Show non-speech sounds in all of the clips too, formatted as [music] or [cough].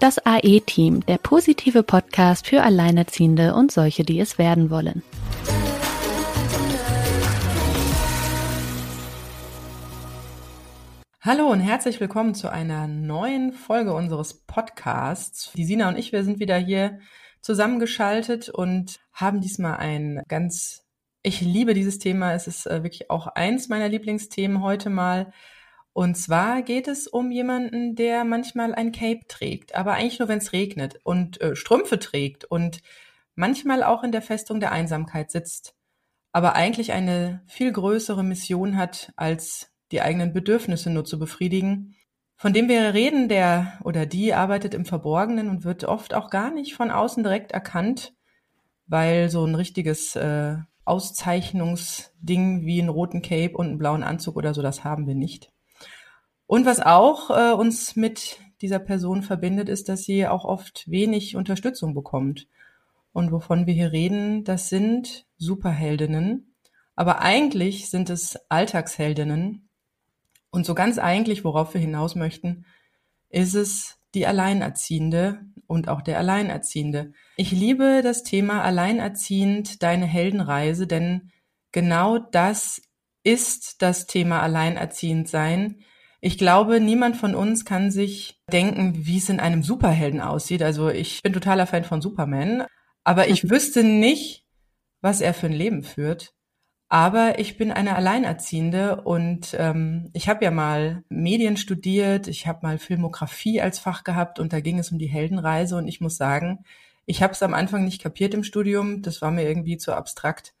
Das AE-Team, der positive Podcast für Alleinerziehende und solche, die es werden wollen. Hallo und herzlich willkommen zu einer neuen Folge unseres Podcasts. Die Sina und ich, wir sind wieder hier zusammengeschaltet und haben diesmal ein ganz, ich liebe dieses Thema. Es ist äh, wirklich auch eins meiner Lieblingsthemen heute mal. Und zwar geht es um jemanden, der manchmal ein Cape trägt, aber eigentlich nur, wenn es regnet und äh, Strümpfe trägt und manchmal auch in der Festung der Einsamkeit sitzt, aber eigentlich eine viel größere Mission hat, als die eigenen Bedürfnisse nur zu befriedigen. Von dem wir reden, der oder die arbeitet im Verborgenen und wird oft auch gar nicht von außen direkt erkannt, weil so ein richtiges äh, Auszeichnungsding wie einen roten Cape und einen blauen Anzug oder so, das haben wir nicht. Und was auch äh, uns mit dieser Person verbindet, ist, dass sie auch oft wenig Unterstützung bekommt. Und wovon wir hier reden, das sind Superheldinnen. Aber eigentlich sind es Alltagsheldinnen. Und so ganz eigentlich, worauf wir hinaus möchten, ist es die Alleinerziehende und auch der Alleinerziehende. Ich liebe das Thema Alleinerziehend, deine Heldenreise, denn genau das ist das Thema Alleinerziehend sein. Ich glaube, niemand von uns kann sich denken, wie es in einem Superhelden aussieht. Also ich bin totaler Fan von Superman, aber ich [laughs] wüsste nicht, was er für ein Leben führt. Aber ich bin eine Alleinerziehende und ähm, ich habe ja mal Medien studiert, ich habe mal Filmografie als Fach gehabt und da ging es um die Heldenreise und ich muss sagen, ich habe es am Anfang nicht kapiert im Studium, das war mir irgendwie zu abstrakt.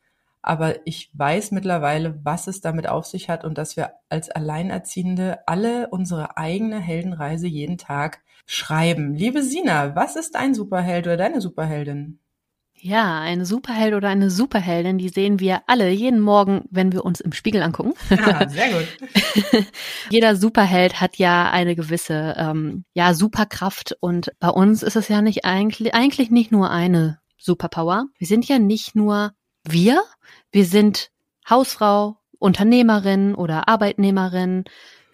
Aber ich weiß mittlerweile, was es damit auf sich hat und dass wir als Alleinerziehende alle unsere eigene Heldenreise jeden Tag schreiben. Liebe Sina, was ist dein Superheld oder deine Superheldin? Ja, eine Superheld oder eine Superheldin, die sehen wir alle jeden Morgen, wenn wir uns im Spiegel angucken. Ja, sehr gut. [laughs] Jeder Superheld hat ja eine gewisse ähm, ja Superkraft und bei uns ist es ja nicht eigentlich eigentlich nicht nur eine Superpower. Wir sind ja nicht nur wir, wir sind Hausfrau, Unternehmerin oder Arbeitnehmerin,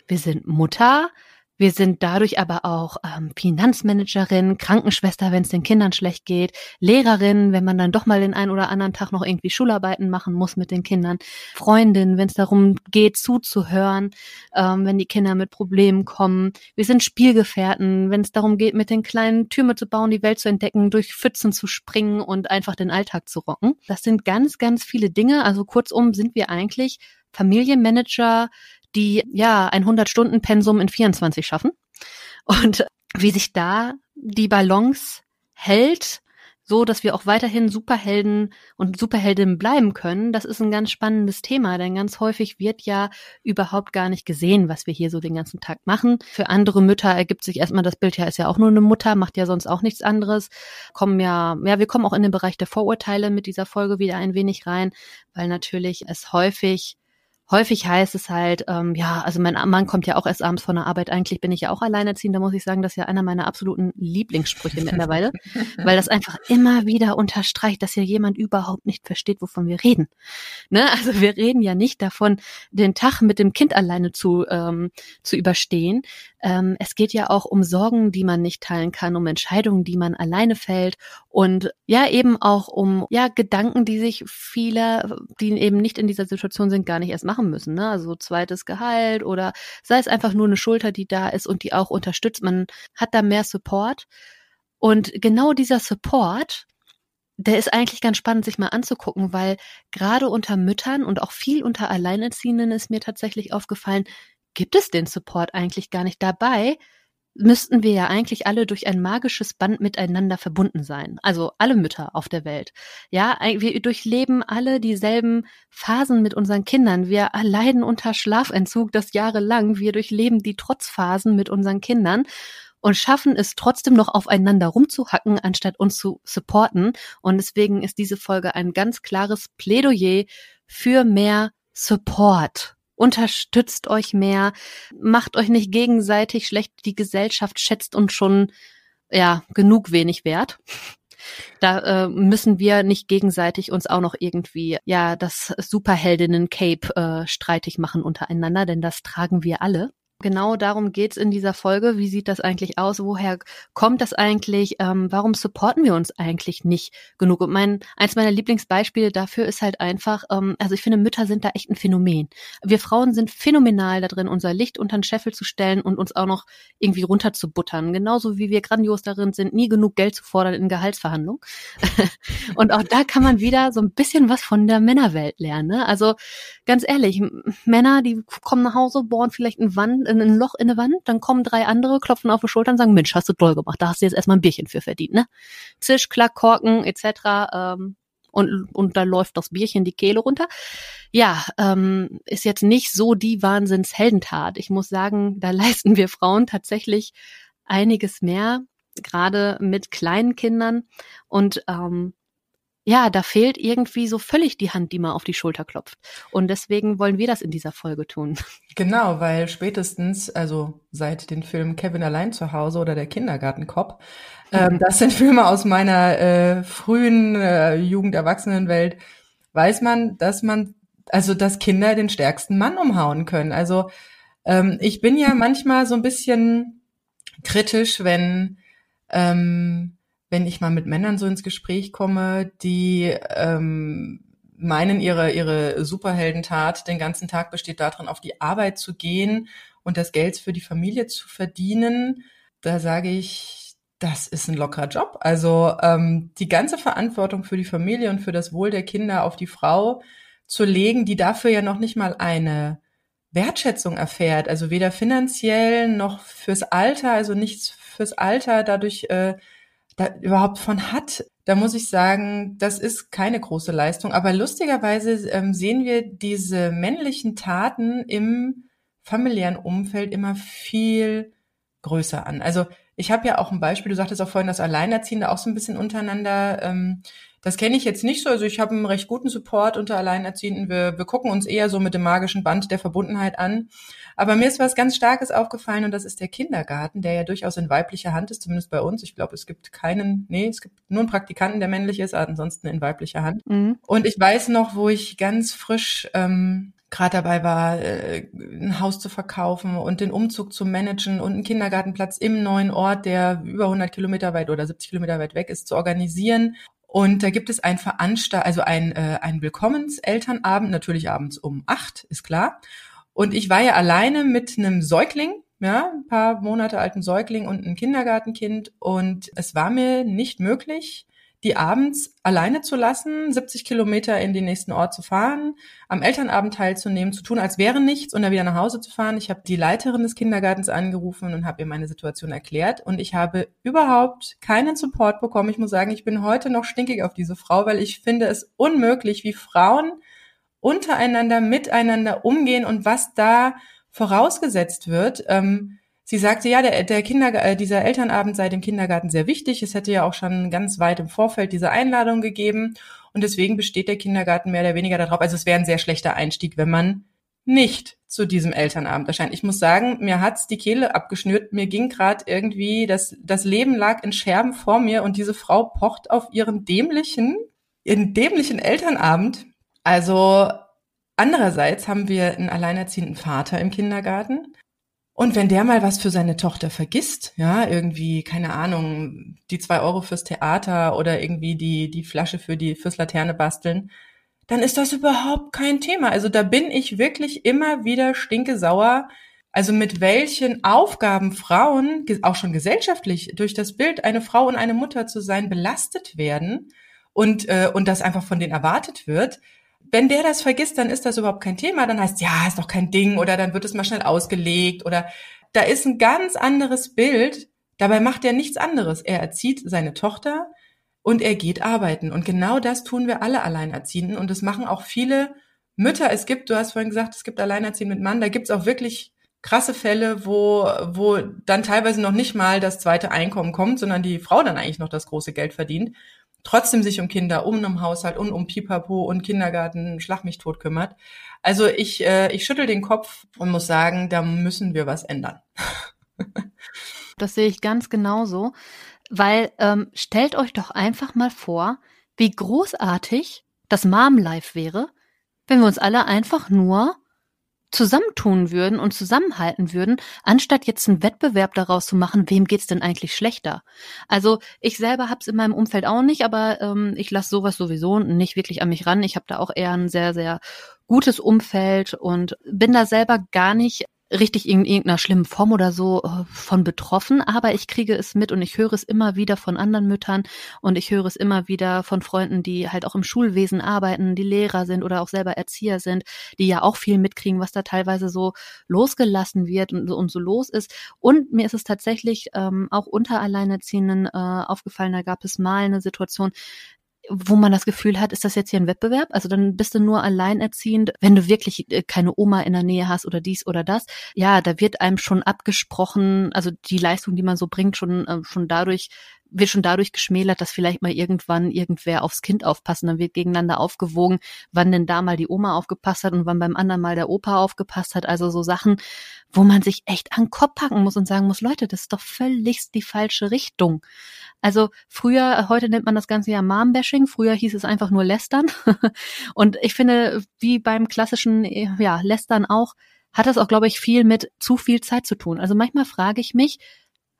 wir sind Mutter, wir sind dadurch aber auch ähm, Finanzmanagerin, Krankenschwester, wenn es den Kindern schlecht geht, Lehrerin, wenn man dann doch mal den einen oder anderen Tag noch irgendwie Schularbeiten machen muss mit den Kindern, Freundin, wenn es darum geht, zuzuhören, ähm, wenn die Kinder mit Problemen kommen. Wir sind Spielgefährten, wenn es darum geht, mit den kleinen Türme zu bauen, die Welt zu entdecken, durch Pfützen zu springen und einfach den Alltag zu rocken. Das sind ganz, ganz viele Dinge. Also kurzum sind wir eigentlich Familienmanager, die ja ein 100-Stunden-Pensum in 24 schaffen. Und wie sich da die Balance hält, so dass wir auch weiterhin Superhelden und Superheldinnen bleiben können, das ist ein ganz spannendes Thema, denn ganz häufig wird ja überhaupt gar nicht gesehen, was wir hier so den ganzen Tag machen. Für andere Mütter ergibt sich erstmal das Bild, ja, ist ja auch nur eine Mutter, macht ja sonst auch nichts anderes. Kommen ja, ja, wir kommen auch in den Bereich der Vorurteile mit dieser Folge wieder ein wenig rein, weil natürlich es häufig häufig heißt es halt, ähm, ja, also mein Mann kommt ja auch erst abends von der Arbeit. Eigentlich bin ich ja auch alleinerziehend. Da muss ich sagen, das ist ja einer meiner absoluten Lieblingssprüche mittlerweile, [laughs] weil das einfach immer wieder unterstreicht, dass ja jemand überhaupt nicht versteht, wovon wir reden. Ne? Also wir reden ja nicht davon, den Tag mit dem Kind alleine zu, ähm, zu überstehen. Ähm, es geht ja auch um Sorgen, die man nicht teilen kann, um Entscheidungen, die man alleine fällt und ja eben auch um ja Gedanken, die sich viele, die eben nicht in dieser Situation sind, gar nicht erst machen machen müssen. Ne? Also zweites Gehalt oder sei es einfach nur eine Schulter, die da ist und die auch unterstützt. Man hat da mehr Support. Und genau dieser Support, der ist eigentlich ganz spannend, sich mal anzugucken, weil gerade unter Müttern und auch viel unter Alleinerziehenden ist mir tatsächlich aufgefallen, gibt es den Support eigentlich gar nicht dabei, müssten wir ja eigentlich alle durch ein magisches Band miteinander verbunden sein. Also alle Mütter auf der Welt. Ja, wir durchleben alle dieselben Phasen mit unseren Kindern. Wir leiden unter Schlafentzug das jahrelang. Wir durchleben die Trotzphasen mit unseren Kindern und schaffen es trotzdem noch aufeinander rumzuhacken, anstatt uns zu supporten. Und deswegen ist diese Folge ein ganz klares Plädoyer für mehr Support unterstützt euch mehr, macht euch nicht gegenseitig schlecht, die Gesellschaft schätzt uns schon ja genug wenig wert. [laughs] Da äh, müssen wir nicht gegenseitig uns auch noch irgendwie ja das Superheldinnen-Cape äh, streitig machen untereinander, denn das tragen wir alle. Genau darum geht's in dieser Folge. Wie sieht das eigentlich aus? Woher kommt das eigentlich? Ähm, warum supporten wir uns eigentlich nicht genug? Und mein, eins meiner Lieblingsbeispiele dafür ist halt einfach, ähm, also ich finde, Mütter sind da echt ein Phänomen. Wir Frauen sind phänomenal da drin, unser Licht unter den Scheffel zu stellen und uns auch noch irgendwie runterzubuttern. Genauso wie wir grandios darin sind, nie genug Geld zu fordern in Gehaltsverhandlungen. [laughs] und auch da kann man wieder so ein bisschen was von der Männerwelt lernen. Ne? Also ganz ehrlich, Männer, die kommen nach Hause, bohren vielleicht ein Wand in ein Loch in eine Wand, dann kommen drei andere, klopfen auf die Schulter und sagen, Mensch, hast du toll gemacht, da hast du jetzt erstmal ein Bierchen für verdient, ne? Zisch, Klack, Korken, etc. Ähm, und, und da läuft das Bierchen die Kehle runter. Ja, ähm, ist jetzt nicht so die Wahnsinnsheldentat. Ich muss sagen, da [laughs] leisten wir Frauen tatsächlich einiges mehr, gerade mit kleinen Kindern. Und ähm, ja, da fehlt irgendwie so völlig die Hand, die man auf die Schulter klopft. Und deswegen wollen wir das in dieser Folge tun. [laughs] Genau, weil spätestens, also seit den Filmen Kevin allein zu Hause oder der Kindergartenkopf, ähm, mhm. das sind Filme aus meiner äh, frühen äh, Jugend-Erwachsenenwelt, weiß man, dass man, also dass Kinder den stärksten Mann umhauen können. Also ähm, ich bin ja [laughs] manchmal so ein bisschen kritisch, wenn ähm, wenn ich mal mit Männern so ins Gespräch komme, die ähm, meinen, ihre, ihre Superheldentat den ganzen Tag besteht darin, auf die Arbeit zu gehen und das Geld für die Familie zu verdienen, da sage ich, das ist ein lockerer Job. Also ähm, die ganze Verantwortung für die Familie und für das Wohl der Kinder auf die Frau zu legen, die dafür ja noch nicht mal eine Wertschätzung erfährt, also weder finanziell noch fürs Alter, also nichts fürs Alter dadurch äh, da überhaupt von hat, da muss ich sagen, das ist keine große Leistung. Aber lustigerweise ähm, sehen wir diese männlichen Taten im familiären Umfeld immer viel größer an. Also ich habe ja auch ein Beispiel, du sagtest auch vorhin, dass Alleinerziehende auch so ein bisschen untereinander ähm, das kenne ich jetzt nicht so. Also ich habe einen recht guten Support unter Alleinerziehenden. Wir, wir gucken uns eher so mit dem magischen Band der Verbundenheit an. Aber mir ist was ganz Starkes aufgefallen und das ist der Kindergarten, der ja durchaus in weiblicher Hand ist, zumindest bei uns. Ich glaube, es gibt keinen, nee, es gibt nur einen Praktikanten, der männlich ist, ansonsten in weiblicher Hand. Mhm. Und ich weiß noch, wo ich ganz frisch ähm, gerade dabei war, äh, ein Haus zu verkaufen und den Umzug zu managen und einen Kindergartenplatz im neuen Ort, der über 100 Kilometer weit oder 70 Kilometer weit weg ist, zu organisieren und da gibt es ein Veranstalt, also ein, äh, ein Willkommenselternabend, natürlich abends um acht, ist klar. Und ich war ja alleine mit einem Säugling, ja, ein paar Monate alten Säugling und einem Kindergartenkind. Und es war mir nicht möglich, die abends alleine zu lassen, 70 Kilometer in den nächsten Ort zu fahren, am Elternabend teilzunehmen, zu tun, als wäre nichts und dann wieder nach Hause zu fahren. Ich habe die Leiterin des Kindergartens angerufen und habe ihr meine Situation erklärt und ich habe überhaupt keinen Support bekommen. Ich muss sagen, ich bin heute noch stinkig auf diese Frau, weil ich finde es unmöglich, wie Frauen untereinander, miteinander umgehen und was da vorausgesetzt wird. Ähm, Sie sagte, ja, der, der Kinder, äh, dieser Elternabend sei dem Kindergarten sehr wichtig. Es hätte ja auch schon ganz weit im Vorfeld diese Einladung gegeben. Und deswegen besteht der Kindergarten mehr oder weniger darauf. Also es wäre ein sehr schlechter Einstieg, wenn man nicht zu diesem Elternabend erscheint. Ich muss sagen, mir hat's die Kehle abgeschnürt. Mir ging gerade irgendwie, das, das Leben lag in Scherben vor mir und diese Frau pocht auf ihren dämlichen, ihren dämlichen Elternabend. Also andererseits haben wir einen alleinerziehenden Vater im Kindergarten. Und wenn der mal was für seine Tochter vergisst, ja, irgendwie, keine Ahnung, die zwei Euro fürs Theater oder irgendwie die, die Flasche für die, fürs Laterne basteln, dann ist das überhaupt kein Thema. Also da bin ich wirklich immer wieder stinke sauer. Also mit welchen Aufgaben Frauen, auch schon gesellschaftlich, durch das Bild, eine Frau und eine Mutter zu sein, belastet werden und, äh, und das einfach von denen erwartet wird, wenn der das vergisst, dann ist das überhaupt kein Thema. Dann heißt, ja, ist doch kein Ding oder dann wird es mal schnell ausgelegt oder da ist ein ganz anderes Bild. Dabei macht er nichts anderes. Er erzieht seine Tochter und er geht arbeiten. Und genau das tun wir alle Alleinerziehenden und das machen auch viele Mütter. Es gibt, du hast vorhin gesagt, es gibt Alleinerziehende mit Mann. Da gibt es auch wirklich krasse Fälle, wo, wo dann teilweise noch nicht mal das zweite Einkommen kommt, sondern die Frau dann eigentlich noch das große Geld verdient trotzdem sich um Kinder, um einen Haushalt und um Pipapo und Kindergarten, Schlag mich tot kümmert. Also ich, äh, ich schüttel den Kopf und muss sagen, da müssen wir was ändern. [laughs] das sehe ich ganz genauso, weil ähm, stellt euch doch einfach mal vor, wie großartig das Mom Life wäre, wenn wir uns alle einfach nur zusammentun würden und zusammenhalten würden, anstatt jetzt einen Wettbewerb daraus zu machen, wem geht's denn eigentlich schlechter? Also ich selber hab's in meinem Umfeld auch nicht, aber ähm, ich lasse sowas sowieso nicht wirklich an mich ran. Ich habe da auch eher ein sehr, sehr gutes Umfeld und bin da selber gar nicht richtig in irgendeiner schlimmen Form oder so äh, von betroffen, aber ich kriege es mit und ich höre es immer wieder von anderen Müttern und ich höre es immer wieder von Freunden, die halt auch im Schulwesen arbeiten, die Lehrer sind oder auch selber Erzieher sind, die ja auch viel mitkriegen, was da teilweise so losgelassen wird und, und so los ist. Und mir ist es tatsächlich ähm, auch unter Alleinerziehenden äh, aufgefallen, da gab es mal eine Situation, wo man das Gefühl hat, ist das jetzt hier ein Wettbewerb? Also dann bist du nur alleinerziehend, wenn du wirklich äh, keine Oma in der Nähe hast oder dies oder das. Ja, da wird einem schon abgesprochen, also die Leistung, die man so bringt, schon, äh, schon dadurch wird schon dadurch geschmälert, dass vielleicht mal irgendwann irgendwer aufs Kind aufpassen. Dann wird gegeneinander aufgewogen, wann denn da mal die Oma aufgepasst hat und wann beim anderen mal der Opa aufgepasst hat. Also so Sachen, wo man sich echt an den Kopf packen muss und sagen muss, Leute, das ist doch völligst die falsche Richtung. Also früher, heute nennt man das Ganze ja Mom-Bashing, früher hieß es einfach nur Lästern. [laughs] und ich finde, wie beim klassischen, ja, Lästern auch, hat das auch, glaube ich, viel mit zu viel Zeit zu tun. Also manchmal frage ich mich,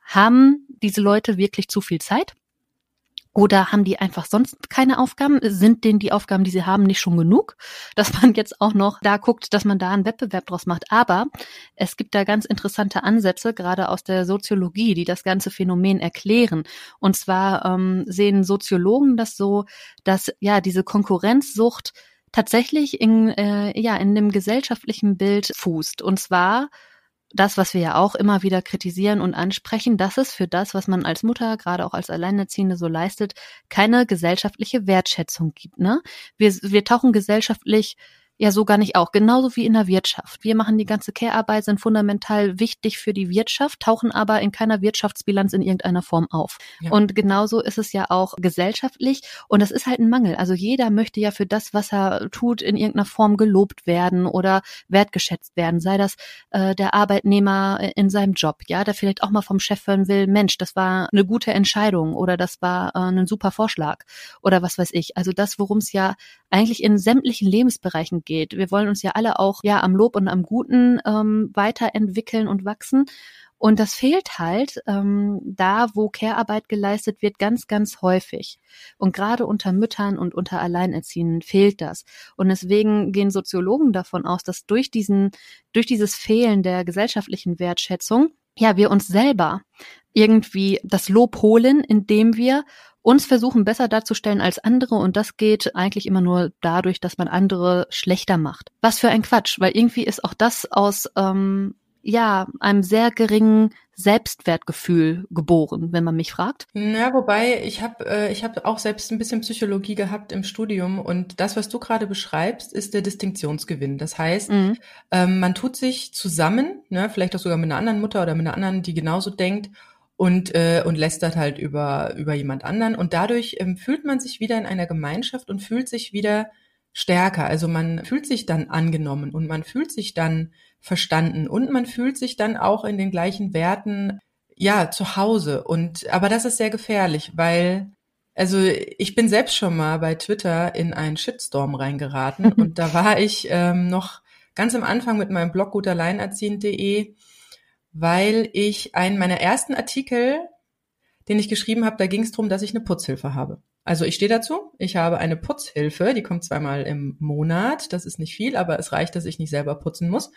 haben diese Leute wirklich zu viel Zeit? Oder haben die einfach sonst keine Aufgaben? Sind denen die Aufgaben, die sie haben, nicht schon genug? Dass man jetzt auch noch da guckt, dass man da einen Wettbewerb draus macht. Aber es gibt da ganz interessante Ansätze, gerade aus der Soziologie, die das ganze Phänomen erklären. Und zwar ähm, sehen Soziologen das so, dass ja diese Konkurrenzsucht tatsächlich in, äh, ja, in dem gesellschaftlichen Bild fußt. Und zwar das, was wir ja auch immer wieder kritisieren und ansprechen, dass es für das, was man als Mutter, gerade auch als Alleinerziehende so leistet, keine gesellschaftliche Wertschätzung gibt. Ne? Wir, wir tauchen gesellschaftlich ja, so gar nicht auch. Genauso wie in der Wirtschaft. Wir machen die ganze Care-Arbeit, sind fundamental wichtig für die Wirtschaft, tauchen aber in keiner Wirtschaftsbilanz in irgendeiner Form auf. Ja. Und genauso ist es ja auch gesellschaftlich. Und das ist halt ein Mangel. Also jeder möchte ja für das, was er tut, in irgendeiner Form gelobt werden oder wertgeschätzt werden. Sei das äh, der Arbeitnehmer in seinem Job, ja, der vielleicht auch mal vom Chef hören will, Mensch, das war eine gute Entscheidung oder das war äh, ein super Vorschlag oder was weiß ich. Also das, worum es ja eigentlich in sämtlichen Lebensbereichen geht. Wir wollen uns ja alle auch ja am Lob und am Guten ähm, weiterentwickeln und wachsen. Und das fehlt halt ähm, da, wo Care-Arbeit geleistet wird, ganz, ganz häufig. Und gerade unter Müttern und unter Alleinerziehenden fehlt das. Und deswegen gehen Soziologen davon aus, dass durch diesen, durch dieses Fehlen der gesellschaftlichen Wertschätzung, ja, wir uns selber irgendwie das Lob holen, indem wir uns versuchen besser darzustellen als andere und das geht eigentlich immer nur dadurch, dass man andere schlechter macht. Was für ein Quatsch, weil irgendwie ist auch das aus ähm, ja einem sehr geringen Selbstwertgefühl geboren, wenn man mich fragt. Ja, wobei ich habe äh, ich habe auch selbst ein bisschen Psychologie gehabt im Studium und das, was du gerade beschreibst, ist der Distinktionsgewinn. Das heißt, mhm. ähm, man tut sich zusammen, ne, vielleicht auch sogar mit einer anderen Mutter oder mit einer anderen, die genauso denkt und, äh, und lästert halt über, über jemand anderen. Und dadurch ähm, fühlt man sich wieder in einer Gemeinschaft und fühlt sich wieder stärker. Also man fühlt sich dann angenommen und man fühlt sich dann verstanden und man fühlt sich dann auch in den gleichen Werten ja zu Hause. Und aber das ist sehr gefährlich, weil also ich bin selbst schon mal bei Twitter in einen Shitstorm reingeraten [laughs] und da war ich ähm, noch ganz am Anfang mit meinem Blog guterleinerziehend.de weil ich einen meiner ersten Artikel, den ich geschrieben habe, da ging es darum, dass ich eine Putzhilfe habe. Also ich stehe dazu, ich habe eine Putzhilfe, die kommt zweimal im Monat, das ist nicht viel, aber es reicht, dass ich nicht selber putzen muss.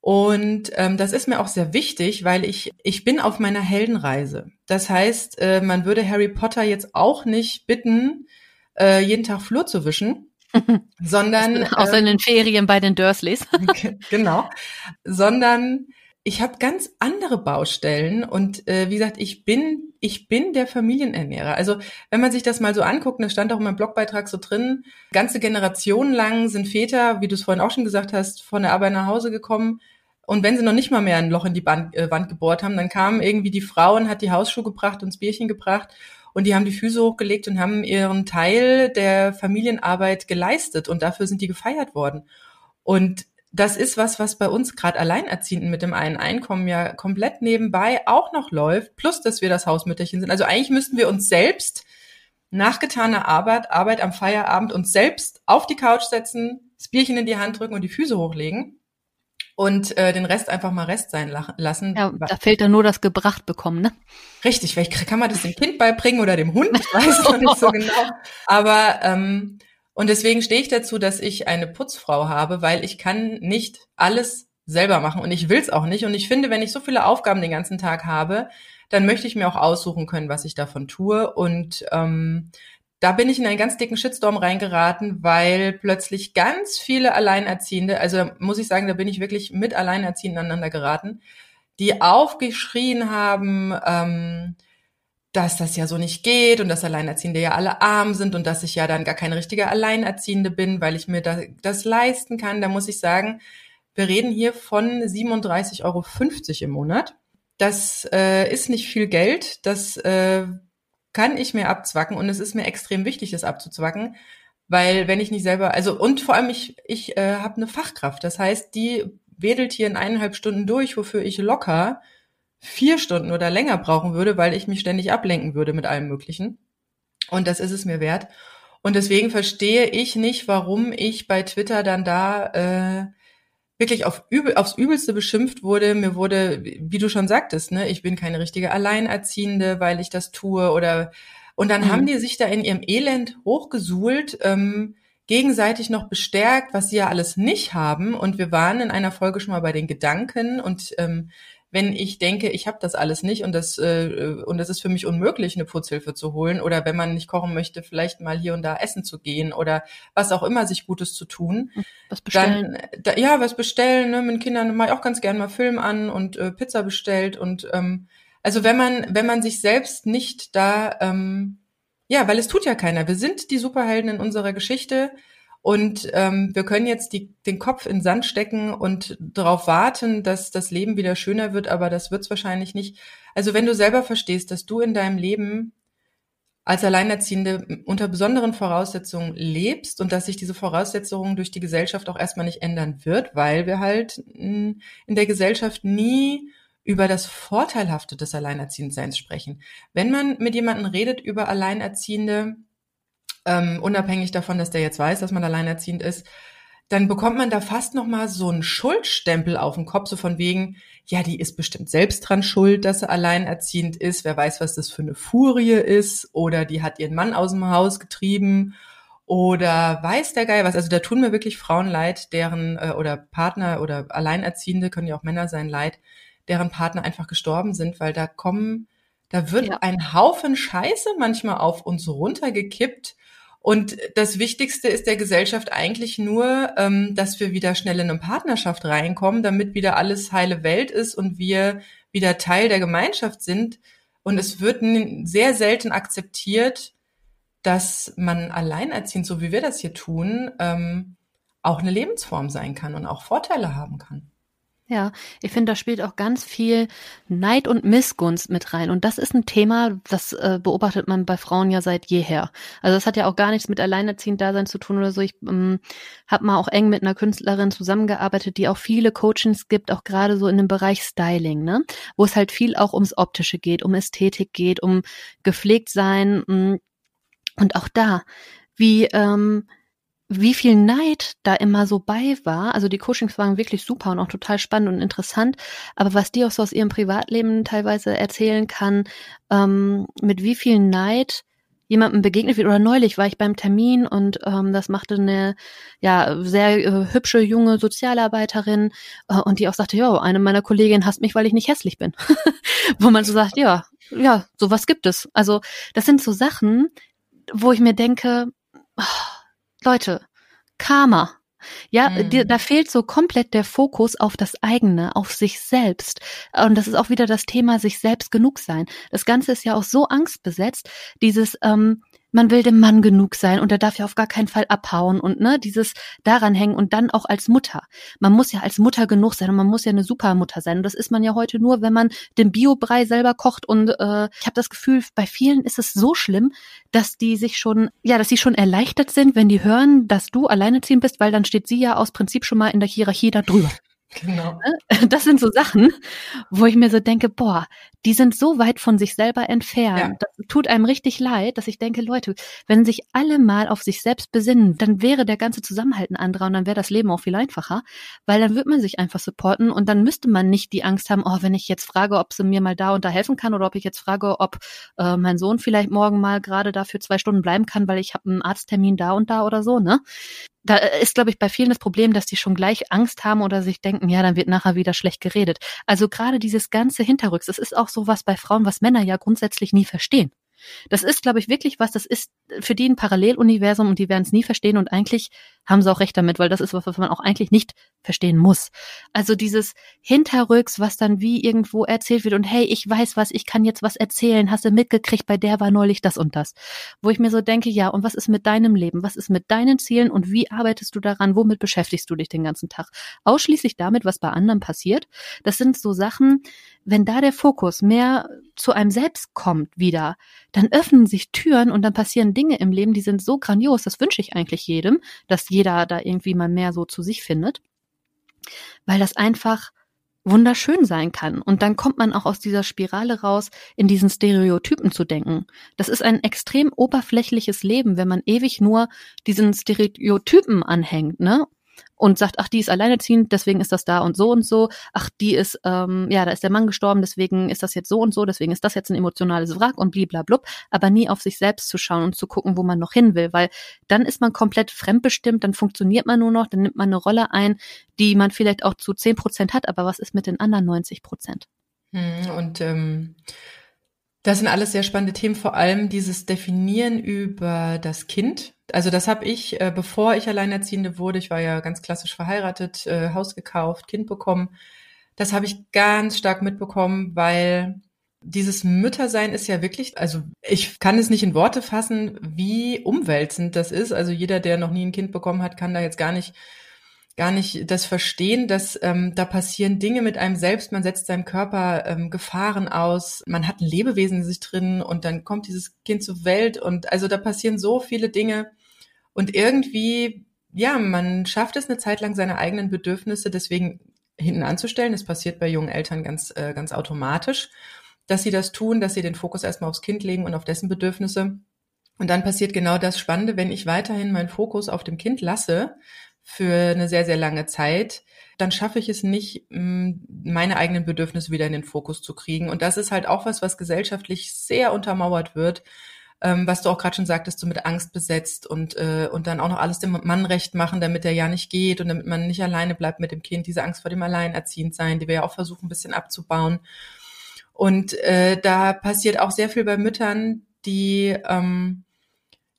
Und ähm, das ist mir auch sehr wichtig, weil ich, ich bin auf meiner Heldenreise. Das heißt, äh, man würde Harry Potter jetzt auch nicht bitten, äh, jeden Tag Flur zu wischen, [laughs] sondern. Außer in den Ferien bei den Dursleys. [laughs] genau. Sondern ich habe ganz andere Baustellen und äh, wie gesagt, ich bin ich bin der Familienernährer. Also wenn man sich das mal so anguckt, da stand auch in meinem Blogbeitrag so drin, ganze Generationen lang sind Väter, wie du es vorhin auch schon gesagt hast, von der Arbeit nach Hause gekommen. Und wenn sie noch nicht mal mehr ein Loch in die Band, äh, Wand gebohrt haben, dann kam irgendwie die Frau und hat die Hausschuhe gebracht und das Bierchen gebracht und die haben die Füße hochgelegt und haben ihren Teil der Familienarbeit geleistet und dafür sind die gefeiert worden. Und das ist was, was bei uns gerade Alleinerziehenden mit dem einen Einkommen ja komplett nebenbei auch noch läuft, plus dass wir das Hausmütterchen sind. Also eigentlich müssten wir uns selbst nach getaner Arbeit, Arbeit am Feierabend uns selbst auf die Couch setzen, das Bierchen in die Hand drücken und die Füße hochlegen. und äh, den Rest einfach mal Rest sein lassen. Ja, da fehlt dann nur das gebracht bekommen, ne? Richtig, weil ich, kann man das dem Kind beibringen oder dem Hund? Ich weiß noch nicht so [laughs] genau. Aber ähm, und deswegen stehe ich dazu, dass ich eine Putzfrau habe, weil ich kann nicht alles selber machen und ich will es auch nicht. Und ich finde, wenn ich so viele Aufgaben den ganzen Tag habe, dann möchte ich mir auch aussuchen können, was ich davon tue. Und ähm, da bin ich in einen ganz dicken Shitstorm reingeraten, weil plötzlich ganz viele Alleinerziehende, also muss ich sagen, da bin ich wirklich mit Alleinerziehenden aneinander geraten, die aufgeschrien haben, ähm, dass das ja so nicht geht und dass Alleinerziehende ja alle arm sind und dass ich ja dann gar keine richtige Alleinerziehende bin, weil ich mir da, das leisten kann. Da muss ich sagen, wir reden hier von 37,50 Euro im Monat. Das äh, ist nicht viel Geld. Das äh, kann ich mir abzwacken und es ist mir extrem wichtig, das abzuzwacken, weil wenn ich nicht selber, also und vor allem ich, ich äh, habe eine Fachkraft. Das heißt, die wedelt hier in eineinhalb Stunden durch, wofür ich locker vier Stunden oder länger brauchen würde, weil ich mich ständig ablenken würde mit allem Möglichen. Und das ist es mir wert. Und deswegen verstehe ich nicht, warum ich bei Twitter dann da äh, wirklich auf übel, aufs Übelste beschimpft wurde. Mir wurde, wie du schon sagtest, ne, ich bin keine richtige Alleinerziehende, weil ich das tue. Oder und dann mhm. haben die sich da in ihrem Elend hochgesuhlt, ähm, gegenseitig noch bestärkt, was sie ja alles nicht haben. Und wir waren in einer Folge schon mal bei den Gedanken und ähm, wenn ich denke, ich habe das alles nicht und das äh, und es ist für mich unmöglich, eine Putzhilfe zu holen oder wenn man nicht kochen möchte, vielleicht mal hier und da essen zu gehen oder was auch immer sich Gutes zu tun. Was bestellen? Dann, da, ja, was bestellen. Ne? Mit Kindern mache ich auch ganz gerne mal Film an und äh, Pizza bestellt und ähm, also wenn man wenn man sich selbst nicht da ähm, ja, weil es tut ja keiner. Wir sind die Superhelden in unserer Geschichte. Und ähm, wir können jetzt die, den Kopf in Sand stecken und darauf warten, dass das Leben wieder schöner wird, aber das wird es wahrscheinlich nicht. Also wenn du selber verstehst, dass du in deinem Leben als Alleinerziehende unter besonderen Voraussetzungen lebst und dass sich diese Voraussetzungen durch die Gesellschaft auch erstmal nicht ändern wird, weil wir halt in der Gesellschaft nie über das Vorteilhafte des Alleinerziehendseins sprechen. Wenn man mit jemandem redet über Alleinerziehende, ähm, unabhängig davon, dass der jetzt weiß, dass man alleinerziehend ist, dann bekommt man da fast noch mal so einen Schuldstempel auf den Kopf, so von wegen, ja, die ist bestimmt selbst dran schuld, dass sie alleinerziehend ist. Wer weiß, was das für eine Furie ist. Oder die hat ihren Mann aus dem Haus getrieben. Oder weiß der Geil was. Also da tun mir wirklich Frauen leid, deren, äh, oder Partner oder Alleinerziehende, können ja auch Männer sein, leid, deren Partner einfach gestorben sind, weil da kommen, da wird ja. ein Haufen Scheiße manchmal auf uns runtergekippt und das Wichtigste ist der Gesellschaft eigentlich nur, ähm, dass wir wieder schnell in eine Partnerschaft reinkommen, damit wieder alles heile Welt ist und wir wieder Teil der Gemeinschaft sind. Und es wird sehr selten akzeptiert, dass man alleinerziehend, so wie wir das hier tun, ähm, auch eine Lebensform sein kann und auch Vorteile haben kann. Ja, ich finde, da spielt auch ganz viel Neid und Missgunst mit rein. Und das ist ein Thema, das äh, beobachtet man bei Frauen ja seit jeher. Also das hat ja auch gar nichts mit Alleinerziehend-Dasein zu tun oder so. Ich ähm, habe mal auch eng mit einer Künstlerin zusammengearbeitet, die auch viele Coachings gibt, auch gerade so in dem Bereich Styling, ne? Wo es halt viel auch ums Optische geht, um Ästhetik geht, um gepflegt sein. Mm. Und auch da, wie ähm, wie viel Neid da immer so bei war. Also die Coachings waren wirklich super und auch total spannend und interessant. Aber was die auch so aus ihrem Privatleben teilweise erzählen kann, ähm, mit wie viel Neid jemandem begegnet wird. Oder neulich war ich beim Termin und ähm, das machte eine ja sehr äh, hübsche junge Sozialarbeiterin äh, und die auch sagte, ja, eine meiner Kolleginnen hasst mich, weil ich nicht hässlich bin. [laughs] Wo man so sagt, ja, ja, sowas gibt es. Also das sind so Sachen, wo ich mir denke, oh, Leute, Karma. Ja, mhm. dir, da fehlt so komplett der Fokus auf das eigene, auf sich selbst. Und das ist auch wieder das Thema, sich selbst genug sein. Das Ganze ist ja auch so angstbesetzt, dieses, ähm, man will dem Mann genug sein und er darf ja auf gar keinen Fall abhauen und ne, dieses daran hängen und dann auch als Mutter. Man muss ja als Mutter genug sein und man muss ja eine Supermutter sein. Und das ist man ja heute nur, wenn man den Biobrei selber kocht. Und äh, ich habe das Gefühl, bei vielen ist es so schlimm, dass die sich schon, ja, dass sie schon erleichtert sind, wenn die hören, dass du alleineziehend bist, weil dann steht sie ja aus Prinzip schon mal in der Hierarchie da drüber. Genau. Ne? [laughs] Das sind so Sachen, wo ich mir so denke, boah, die sind so weit von sich selber entfernt. Ja. Das tut einem richtig leid, dass ich denke, Leute, wenn sich alle mal auf sich selbst besinnen, dann wäre der ganze Zusammenhalt ein anderer und dann wäre das Leben auch viel einfacher, weil dann wird man sich einfach supporten und dann müsste man nicht die Angst haben, oh, wenn ich jetzt frage, ob sie mir mal da und da helfen kann oder ob ich jetzt frage, ob äh, mein Sohn vielleicht morgen mal gerade dafür zwei Stunden bleiben kann, weil ich habe einen Arzttermin da und da oder so, ne? Da ist, glaube ich, bei vielen das Problem, dass die schon gleich Angst haben oder sich denken, ja, dann wird nachher wieder schlecht geredet. Also gerade dieses ganze Hinterrücks, das ist auch so was bei Frauen, was Männer ja grundsätzlich nie verstehen. Das ist, glaube ich, wirklich was, das ist für die ein Paralleluniversum und die werden es nie verstehen und eigentlich haben sie auch recht damit, weil das ist was, was man auch eigentlich nicht verstehen muss. Also dieses Hinterrücks, was dann wie irgendwo erzählt wird und hey, ich weiß was, ich kann jetzt was erzählen, hast du mitgekriegt, bei der war neulich das und das. Wo ich mir so denke, ja, und was ist mit deinem Leben? Was ist mit deinen Zielen und wie arbeitest du daran? Womit beschäftigst du dich den ganzen Tag? Ausschließlich damit, was bei anderen passiert. Das sind so Sachen, wenn da der Fokus mehr zu einem selbst kommt wieder, dann öffnen sich Türen und dann passieren Dinge im Leben, die sind so grandios, das wünsche ich eigentlich jedem, dass jeder da irgendwie mal mehr so zu sich findet, weil das einfach wunderschön sein kann. Und dann kommt man auch aus dieser Spirale raus, in diesen Stereotypen zu denken. Das ist ein extrem oberflächliches Leben, wenn man ewig nur diesen Stereotypen anhängt, ne? Und sagt, ach, die ist alleinerziehend, deswegen ist das da und so und so. Ach, die ist, ähm, ja, da ist der Mann gestorben, deswegen ist das jetzt so und so, deswegen ist das jetzt ein emotionales Wrack und bliblablub, aber nie auf sich selbst zu schauen und zu gucken, wo man noch hin will, weil dann ist man komplett fremdbestimmt, dann funktioniert man nur noch, dann nimmt man eine Rolle ein, die man vielleicht auch zu zehn Prozent hat, aber was ist mit den anderen 90 Prozent? Hm, und ähm, das sind alles sehr spannende Themen, vor allem dieses Definieren über das Kind. Also das habe ich, äh, bevor ich Alleinerziehende wurde, ich war ja ganz klassisch verheiratet, äh, Haus gekauft, Kind bekommen. Das habe ich ganz stark mitbekommen, weil dieses Müttersein ist ja wirklich, also ich kann es nicht in Worte fassen, wie umwälzend das ist. Also jeder, der noch nie ein Kind bekommen hat, kann da jetzt gar nicht gar nicht das verstehen, dass ähm, da passieren Dinge mit einem selbst, man setzt seinem Körper ähm, Gefahren aus, man hat ein Lebewesen in sich drin und dann kommt dieses Kind zur Welt und also da passieren so viele Dinge und irgendwie, ja, man schafft es eine Zeit lang seine eigenen Bedürfnisse deswegen hinten anzustellen. Das passiert bei jungen Eltern ganz, äh, ganz automatisch, dass sie das tun, dass sie den Fokus erstmal aufs Kind legen und auf dessen Bedürfnisse. Und dann passiert genau das Spannende, wenn ich weiterhin meinen Fokus auf dem Kind lasse, für eine sehr, sehr lange Zeit, dann schaffe ich es nicht, mm, meine eigenen Bedürfnisse wieder in den Fokus zu kriegen. Und das ist halt auch was, was gesellschaftlich sehr untermauert wird, ähm, was du auch gerade schon sagtest, so mit Angst besetzt und, äh, und dann auch noch alles dem Mann recht machen, damit er ja nicht geht und damit man nicht alleine bleibt mit dem Kind, diese Angst vor dem Alleinerziehendsein, die wir ja auch versuchen, ein bisschen abzubauen. Und äh, da passiert auch sehr viel bei Müttern, die ähm,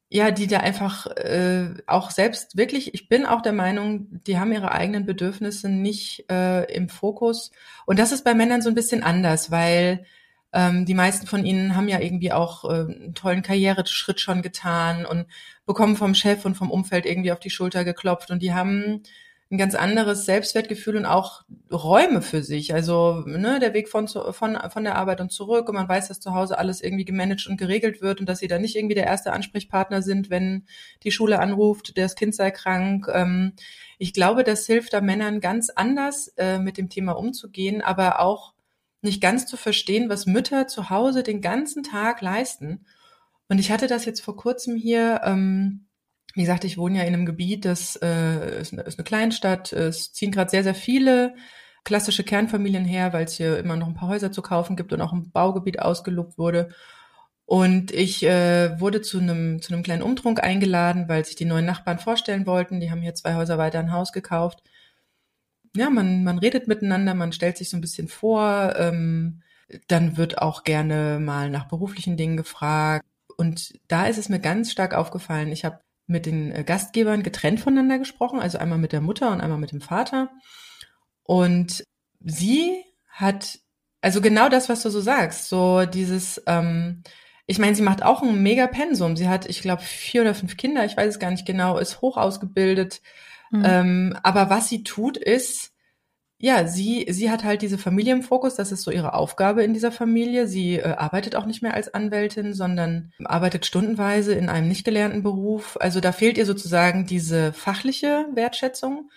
ja, die da einfach äh, auch selbst wirklich, ich bin auch der Meinung, die haben ihre eigenen Bedürfnisse nicht äh, im Fokus. Und das ist bei Männern so ein bisschen anders, weil ähm, die meisten von ihnen haben ja irgendwie auch äh, einen tollen Karriereschritt schon getan und bekommen vom Chef und vom Umfeld irgendwie auf die Schulter geklopft und die haben ein ganz anderes Selbstwertgefühl und auch Räume für sich. Also ne, der Weg von, von, von der Arbeit und zurück und man weiß, dass zu Hause alles irgendwie gemanagt und geregelt wird und dass sie da nicht irgendwie der erste Ansprechpartner sind, wenn die Schule anruft, das Kind sei krank. Ähm, ich glaube, das hilft da Männern ganz anders äh, mit dem Thema umzugehen, aber auch nicht ganz zu verstehen, was Mütter zu Hause den ganzen Tag leisten. Und ich hatte das jetzt vor kurzem hier. Ähm, wie gesagt, ich wohne ja in einem Gebiet, das äh, ist, eine, ist eine Kleinstadt. Es ziehen gerade sehr, sehr viele klassische Kernfamilien her, weil es hier immer noch ein paar Häuser zu kaufen gibt und auch ein Baugebiet ausgelobt wurde. Und ich äh, wurde zu einem zu einem kleinen Umtrunk eingeladen, weil sich die neuen Nachbarn vorstellen wollten. Die haben hier zwei Häuser weiter ein Haus gekauft. Ja, man man redet miteinander, man stellt sich so ein bisschen vor. Ähm, dann wird auch gerne mal nach beruflichen Dingen gefragt. Und da ist es mir ganz stark aufgefallen. Ich habe mit den äh, Gastgebern getrennt voneinander gesprochen, also einmal mit der Mutter und einmal mit dem Vater. Und sie hat, also genau das, was du so sagst, so dieses, ähm, ich meine, sie macht auch ein mega Pensum. Sie hat, ich glaube, vier oder fünf Kinder, ich weiß es gar nicht genau, ist hoch ausgebildet. Mhm. Ähm, aber was sie tut, ist, ja, sie, sie hat halt diese Familie im Fokus, das ist so ihre Aufgabe in dieser Familie. Sie äh, arbeitet auch nicht mehr als Anwältin, sondern arbeitet stundenweise in einem nicht gelernten Beruf. Also da fehlt ihr sozusagen diese fachliche Wertschätzung.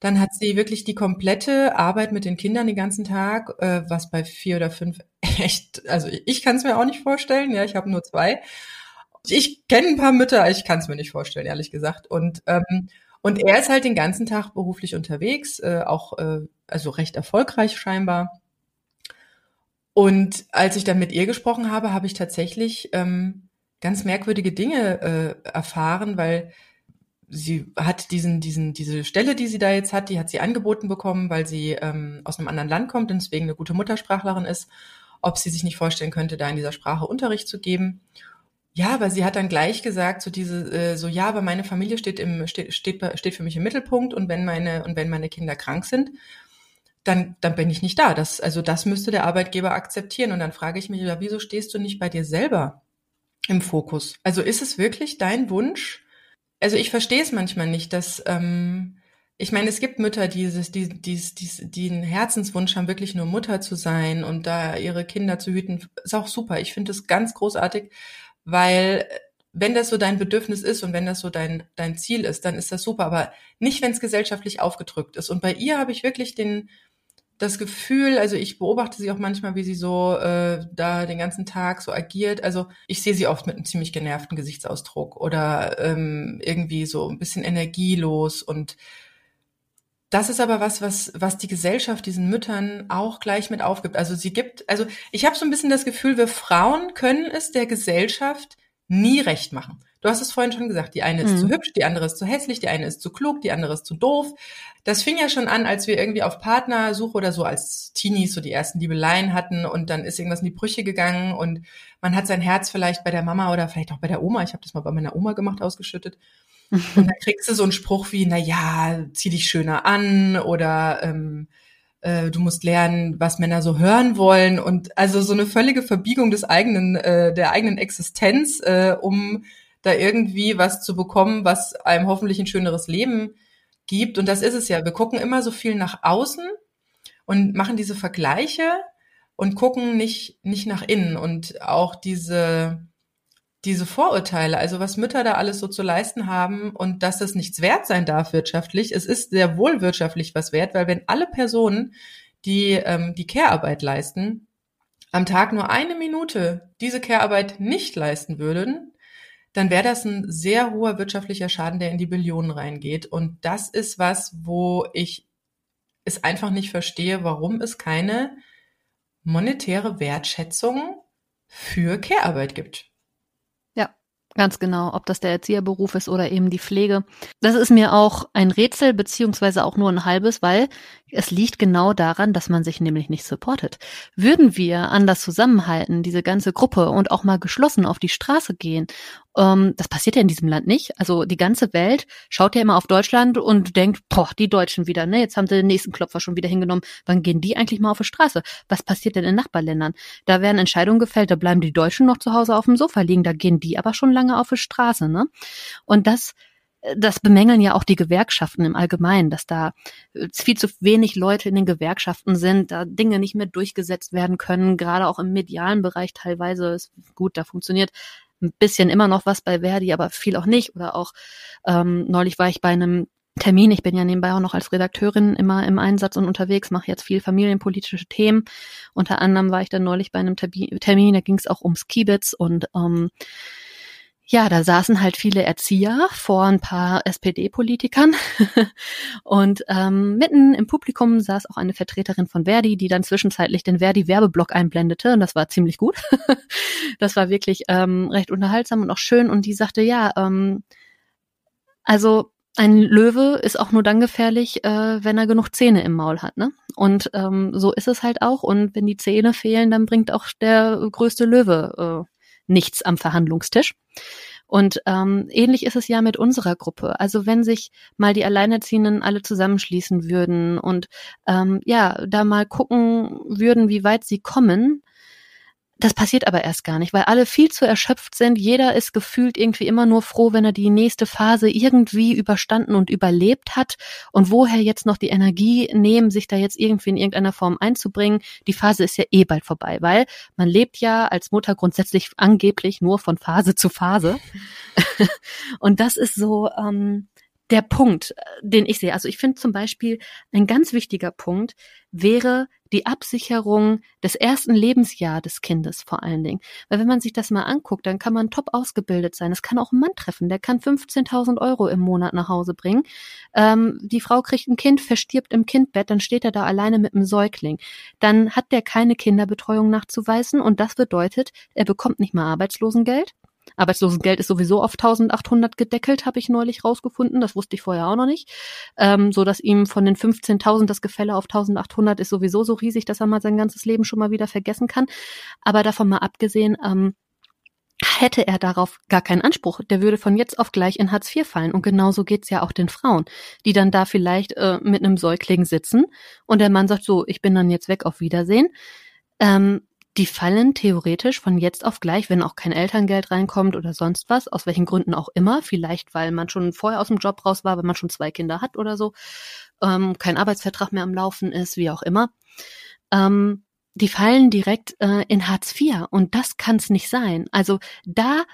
dann hat sie wirklich die komplette Arbeit mit den Kindern den ganzen Tag, äh, was bei vier oder fünf [laughs] echt, also ich kann es mir auch nicht vorstellen, ja, ich habe nur zwei. Ich kenne ein paar Mütter, ich kann es mir nicht vorstellen, ehrlich gesagt. Und ähm, und er ist halt den ganzen Tag beruflich unterwegs, äh, auch äh, also recht erfolgreich scheinbar. Und als ich dann mit ihr gesprochen habe, habe ich tatsächlich ähm, ganz merkwürdige Dinge äh, erfahren, weil sie hat diesen, diesen, diese Stelle, die sie da jetzt hat, die hat sie angeboten bekommen, weil sie ähm, aus einem anderen Land kommt und deswegen eine gute Muttersprachlerin ist, ob sie sich nicht vorstellen könnte, da in dieser Sprache Unterricht zu geben. Ja, aber sie hat dann gleich gesagt, so diese, äh, so ja, aber meine Familie steht im, steht, steht, steht für mich im Mittelpunkt und wenn meine, und wenn meine Kinder krank sind, dann, dann bin ich nicht da. Das, also das müsste der Arbeitgeber akzeptieren. Und dann frage ich mich, ja, wieso stehst du nicht bei dir selber im Fokus? Also ist es wirklich dein Wunsch? Also ich verstehe es manchmal nicht, dass ähm, ich meine, es gibt Mütter, die, die, die, die, die einen Herzenswunsch haben, wirklich nur Mutter zu sein und da ihre Kinder zu hüten. Ist auch super. Ich finde es ganz großartig, weil wenn das so dein Bedürfnis ist und wenn das so dein, dein Ziel ist, dann ist das super. Aber nicht, wenn es gesellschaftlich aufgedrückt ist. Und bei ihr habe ich wirklich den, das Gefühl, also ich beobachte sie auch manchmal, wie sie so äh, da den ganzen Tag so agiert. Also ich sehe sie oft mit einem ziemlich genervten Gesichtsausdruck oder ähm, irgendwie so ein bisschen energielos und das ist aber was, was, was die Gesellschaft diesen Müttern auch gleich mit aufgibt. Also sie gibt, also ich habe so ein bisschen das Gefühl, wir Frauen können es der Gesellschaft nie recht machen. Du hast es vorhin schon gesagt, die eine ist mhm. zu hübsch, die andere ist zu hässlich, die eine ist zu klug, die andere ist zu doof. Das fing ja schon an, als wir irgendwie auf Partnersuche oder so als Teenies so die ersten Liebeleien hatten und dann ist irgendwas in die Brüche gegangen und man hat sein Herz vielleicht bei der Mama oder vielleicht auch bei der Oma, ich habe das mal bei meiner Oma gemacht, ausgeschüttet. Und dann kriegst du so einen Spruch wie, na ja, zieh dich schöner an oder ähm, äh, du musst lernen, was Männer so hören wollen und also so eine völlige Verbiegung des eigenen, äh, der eigenen Existenz, äh, um da irgendwie was zu bekommen, was einem hoffentlich ein schöneres Leben gibt. Und das ist es ja. Wir gucken immer so viel nach außen und machen diese Vergleiche und gucken nicht, nicht nach innen und auch diese, diese Vorurteile, also was Mütter da alles so zu leisten haben und dass es nichts wert sein darf wirtschaftlich. Es ist sehr wohl wirtschaftlich was wert, weil wenn alle Personen, die ähm, die Care-Arbeit leisten, am Tag nur eine Minute diese Care-Arbeit nicht leisten würden, dann wäre das ein sehr hoher wirtschaftlicher Schaden, der in die Billionen reingeht. Und das ist was, wo ich es einfach nicht verstehe, warum es keine monetäre Wertschätzung für Care-Arbeit gibt. Ganz genau, ob das der Erzieherberuf ist oder eben die Pflege. Das ist mir auch ein Rätsel, beziehungsweise auch nur ein halbes, weil es liegt genau daran, dass man sich nämlich nicht supportet. Würden wir anders zusammenhalten, diese ganze Gruppe und auch mal geschlossen auf die Straße gehen, ähm, das passiert ja in diesem Land nicht. Also die ganze Welt schaut ja immer auf Deutschland und denkt, boah, die Deutschen wieder, ne? Jetzt haben sie den nächsten Klopfer schon wieder hingenommen. Wann gehen die eigentlich mal auf die Straße? Was passiert denn in Nachbarländern? Da werden Entscheidungen gefällt, da bleiben die Deutschen noch zu Hause auf dem Sofa liegen, da gehen die aber schon lange auf die Straße, ne? Und das das bemängeln ja auch die Gewerkschaften im Allgemeinen, dass da äh, viel zu wenig Leute in den Gewerkschaften sind, da Dinge nicht mehr durchgesetzt werden können, gerade auch im medialen Bereich teilweise ist gut, da funktioniert ein bisschen immer noch was bei Verdi, aber viel auch nicht. Oder auch ähm, neulich war ich bei einem Termin. Ich bin ja nebenbei auch noch als Redakteurin immer im Einsatz und unterwegs, mache jetzt viel familienpolitische Themen. Unter anderem war ich dann neulich bei einem Termin, da ging es auch ums Kiebitz und ähm, ja, da saßen halt viele Erzieher vor ein paar SPD-Politikern [laughs] und ähm, mitten im Publikum saß auch eine Vertreterin von Verdi, die dann zwischenzeitlich den Verdi-Werbeblock einblendete und das war ziemlich gut. [laughs] das war wirklich ähm, recht unterhaltsam und auch schön und die sagte, ja, ähm, also ein Löwe ist auch nur dann gefährlich, äh, wenn er genug Zähne im Maul hat, ne? Und ähm, so ist es halt auch. Und wenn die Zähne fehlen, dann bringt auch der größte Löwe äh, nichts am Verhandlungstisch. Und ähm, ähnlich ist es ja mit unserer Gruppe. Also wenn sich mal die Alleinerziehenden alle zusammenschließen würden und ähm, ja, da mal gucken würden, wie weit sie kommen, das passiert aber erst gar nicht, weil alle viel zu erschöpft sind. Jeder ist gefühlt irgendwie immer nur froh, wenn er die nächste Phase irgendwie überstanden und überlebt hat. Und woher jetzt noch die Energie nehmen, sich da jetzt irgendwie in irgendeiner Form einzubringen? Die Phase ist ja eh bald vorbei, weil man lebt ja als Mutter grundsätzlich angeblich nur von Phase zu Phase. [laughs] [laughs] und das ist so, ähm, der Punkt, äh, den ich sehe. Also ich finde zum Beispiel ein ganz wichtiger Punkt wäre die Absicherung des ersten Lebensjahr des Kindes vor allen Dingen. Weil wenn man sich das mal anguckt, dann kann man top ausgebildet sein. Es kann auch ein Mann treffen, der kann 15.000 Euro im Monat nach Hause bringen. Ähm, die Frau kriegt ein Kind, verstirbt im Kindbett, dann steht er da alleine mit einem Säugling. Dann hat der keine Kinderbetreuung nachzuweisen und das bedeutet, er bekommt nicht mal Arbeitslosengeld. Arbeitslosengeld ist sowieso auf 1800 gedeckelt, habe ich neulich rausgefunden. Das wusste ich vorher auch noch nicht. Ähm, so dass ihm von den 15.000 das Gefälle auf 1800 ist sowieso so riesig, dass er mal sein ganzes Leben schon mal wieder vergessen kann. Aber davon mal abgesehen, ähm, hätte er darauf gar keinen Anspruch. Der würde von jetzt auf gleich in Hartz IV fallen. Und genauso geht's ja auch den Frauen, die dann da vielleicht äh, mit einem Säugling sitzen und der Mann sagt so, ich bin dann jetzt weg, auf Wiedersehen. Ähm, die fallen theoretisch von jetzt auf gleich, wenn auch kein Elterngeld reinkommt oder sonst was, aus welchen Gründen auch immer, vielleicht weil man schon vorher aus dem Job raus war, wenn man schon zwei Kinder hat oder so, ähm, kein Arbeitsvertrag mehr am Laufen ist, wie auch immer, ähm, die fallen direkt äh, in Hartz IV und das kann es nicht sein. Also da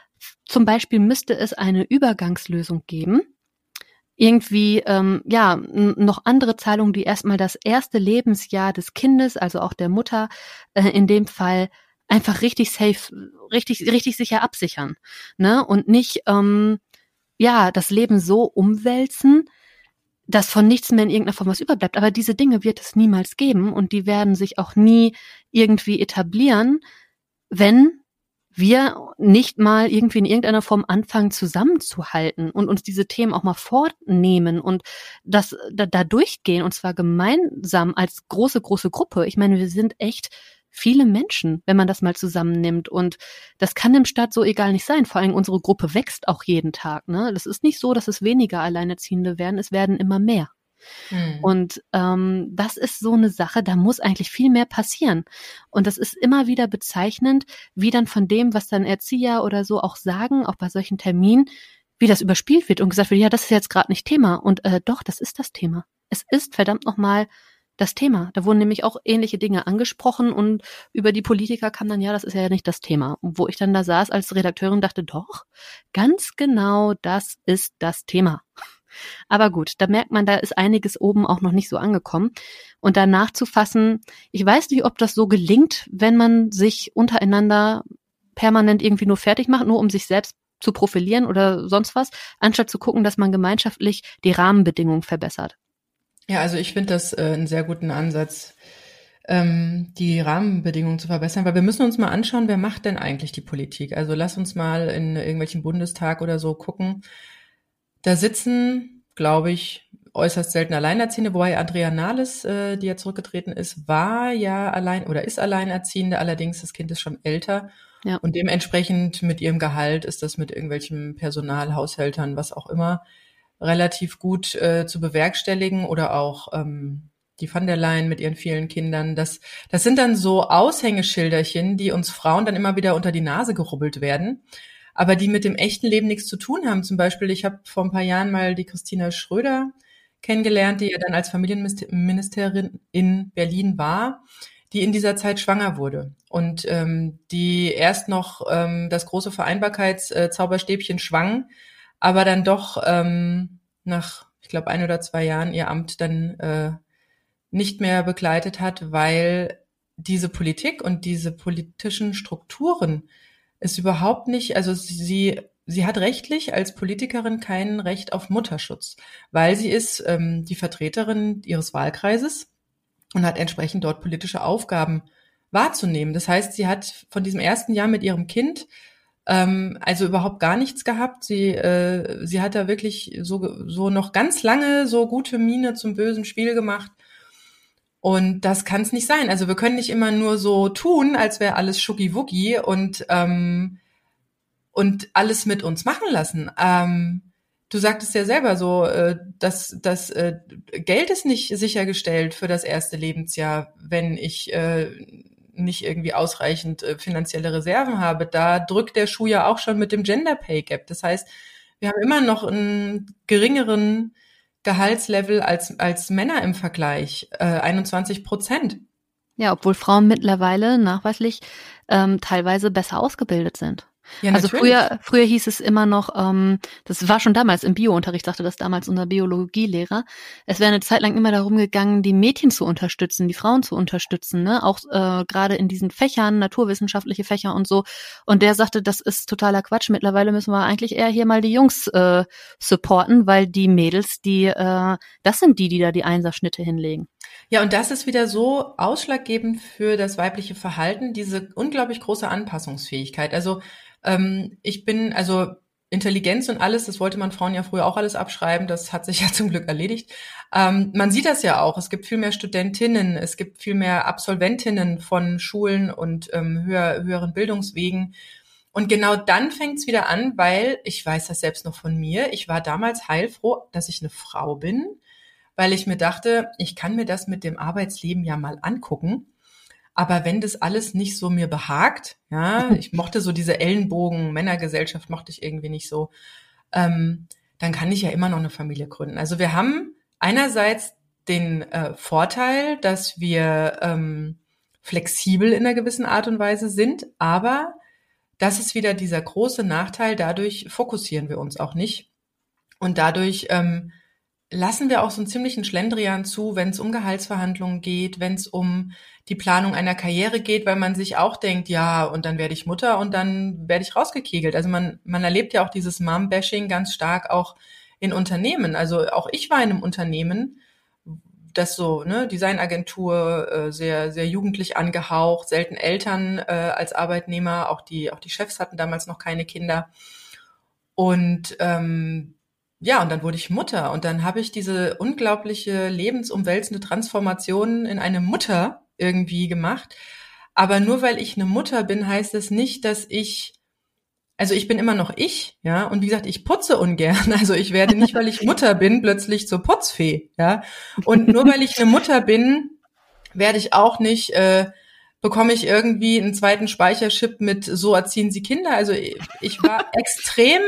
zum Beispiel müsste es eine Übergangslösung geben, irgendwie ähm, ja noch andere Zahlungen, die erstmal das erste Lebensjahr des Kindes, also auch der Mutter äh, in dem Fall einfach richtig safe, richtig richtig sicher absichern, ne und nicht ähm, ja das Leben so umwälzen, dass von nichts mehr in irgendeiner Form was überbleibt. Aber diese Dinge wird es niemals geben und die werden sich auch nie irgendwie etablieren, wenn wir nicht mal irgendwie in irgendeiner Form anfangen zusammenzuhalten und uns diese Themen auch mal vornehmen und das da, da durchgehen und zwar gemeinsam als große große Gruppe. Ich meine, wir sind echt viele Menschen, wenn man das mal zusammennimmt und das kann im Staat so egal nicht sein. Vor allem unsere Gruppe wächst auch jeden Tag. Ne, das ist nicht so, dass es weniger Alleinerziehende werden. Es werden immer mehr. Mhm. Und ähm, das ist so eine Sache, da muss eigentlich viel mehr passieren. Und das ist immer wieder bezeichnend, wie dann von dem, was dann Erzieher oder so auch sagen, auch bei solchen Terminen, wie das überspielt wird und gesagt wird, ja, das ist jetzt gerade nicht Thema. Und äh, doch, das ist das Thema. Es ist verdammt nochmal das Thema. Da wurden nämlich auch ähnliche Dinge angesprochen und über die Politiker kam dann, ja, das ist ja nicht das Thema. Und wo ich dann da saß als Redakteurin dachte, doch, ganz genau das ist das Thema. Aber gut, da merkt man, da ist einiges oben auch noch nicht so angekommen. Und da nachzufassen, ich weiß nicht, ob das so gelingt, wenn man sich untereinander permanent irgendwie nur fertig macht, nur um sich selbst zu profilieren oder sonst was, anstatt zu gucken, dass man gemeinschaftlich die Rahmenbedingungen verbessert. Ja, also ich finde das äh, einen sehr guten Ansatz, ähm, die Rahmenbedingungen zu verbessern, weil wir müssen uns mal anschauen, wer macht denn eigentlich die Politik? Also lass uns mal in irgendwelchen Bundestag oder so gucken, da sitzen, glaube ich, äußerst selten Alleinerziehende, wobei Andrea Nahles, äh, die ja zurückgetreten ist, war ja allein oder ist Alleinerziehende, allerdings das Kind ist schon älter. Ja. Und dementsprechend mit ihrem Gehalt ist das mit irgendwelchen Personal, Haushältern, was auch immer, relativ gut äh, zu bewerkstelligen oder auch ähm, die van der Leyen mit ihren vielen Kindern. Das, das sind dann so Aushängeschilderchen, die uns Frauen dann immer wieder unter die Nase gerubbelt werden aber die mit dem echten Leben nichts zu tun haben. Zum Beispiel, ich habe vor ein paar Jahren mal die Christina Schröder kennengelernt, die ja dann als Familienministerin in Berlin war, die in dieser Zeit schwanger wurde und ähm, die erst noch ähm, das große Vereinbarkeitszauberstäbchen schwang, aber dann doch ähm, nach, ich glaube, ein oder zwei Jahren ihr Amt dann äh, nicht mehr begleitet hat, weil diese Politik und diese politischen Strukturen ist überhaupt nicht, also sie, sie hat rechtlich als Politikerin kein Recht auf Mutterschutz, weil sie ist ähm, die Vertreterin ihres Wahlkreises und hat entsprechend dort politische Aufgaben wahrzunehmen. Das heißt, sie hat von diesem ersten Jahr mit ihrem Kind ähm, also überhaupt gar nichts gehabt. Sie, äh, sie hat da wirklich so, so noch ganz lange so gute Miene zum bösen Spiel gemacht und das kann es nicht sein. Also wir können nicht immer nur so tun, als wäre alles Schuggi-Wuggi und, ähm, und alles mit uns machen lassen. Ähm, du sagtest ja selber so, äh, dass das äh, Geld ist nicht sichergestellt für das erste Lebensjahr, wenn ich äh, nicht irgendwie ausreichend äh, finanzielle Reserven habe. Da drückt der Schuh ja auch schon mit dem Gender Pay Gap. Das heißt, wir haben immer noch einen geringeren Gehaltslevel als, als Männer im Vergleich, äh, 21 Prozent. Ja, obwohl Frauen mittlerweile nachweislich ähm, teilweise besser ausgebildet sind. Ja, also früher, früher hieß es immer noch, ähm, das war schon damals im Biounterricht, sagte das damals unser Biologielehrer. Es wäre eine Zeit lang immer darum gegangen, die Mädchen zu unterstützen, die Frauen zu unterstützen, ne? auch äh, gerade in diesen Fächern, naturwissenschaftliche Fächer und so. Und der sagte, das ist totaler Quatsch. Mittlerweile müssen wir eigentlich eher hier mal die Jungs äh, supporten, weil die Mädels, die, äh, das sind die, die da die Einserschnitte hinlegen. Ja, und das ist wieder so ausschlaggebend für das weibliche Verhalten, diese unglaublich große Anpassungsfähigkeit. Also ähm, ich bin, also Intelligenz und alles, das wollte man Frauen ja früher auch alles abschreiben, das hat sich [laughs] ja zum Glück erledigt. Ähm, man sieht das ja auch, es gibt viel mehr Studentinnen, es gibt viel mehr Absolventinnen von Schulen und ähm, höher, höheren Bildungswegen. Und genau dann fängt es wieder an, weil ich weiß das selbst noch von mir. Ich war damals heilfroh, dass ich eine Frau bin, weil ich mir dachte, ich kann mir das mit dem Arbeitsleben ja mal angucken. Aber wenn das alles nicht so mir behagt, ja, [laughs] ich mochte so diese Ellenbogen, Männergesellschaft mochte ich irgendwie nicht so, ähm, dann kann ich ja immer noch eine Familie gründen. Also wir haben einerseits den äh, Vorteil, dass wir ähm, flexibel in einer gewissen Art und Weise sind, aber das ist wieder dieser große Nachteil, dadurch fokussieren wir uns auch nicht. Und dadurch ähm, lassen wir auch so einen ziemlichen Schlendrian zu, wenn es um Gehaltsverhandlungen geht, wenn es um die Planung einer Karriere geht, weil man sich auch denkt, ja, und dann werde ich Mutter und dann werde ich rausgekegelt. Also man, man erlebt ja auch dieses Mom-Bashing ganz stark auch in Unternehmen. Also auch ich war in einem Unternehmen, das so, ne, Designagentur, äh, sehr, sehr jugendlich angehaucht, selten Eltern äh, als Arbeitnehmer, auch die, auch die Chefs hatten damals noch keine Kinder. Und ähm, ja, und dann wurde ich Mutter und dann habe ich diese unglaubliche lebensumwälzende Transformation in eine Mutter irgendwie gemacht. Aber nur weil ich eine Mutter bin, heißt es nicht, dass ich, also ich bin immer noch ich, ja. Und wie gesagt, ich putze ungern. [laughs] Also ich werde nicht, weil ich Mutter bin, plötzlich zur Putzfee, ja. Und nur weil ich eine Mutter bin, werde ich auch nicht, äh, bekomme ich irgendwie einen zweiten Speicherchip mit so erziehen sie Kinder. Also ich, ich war [laughs] extrem,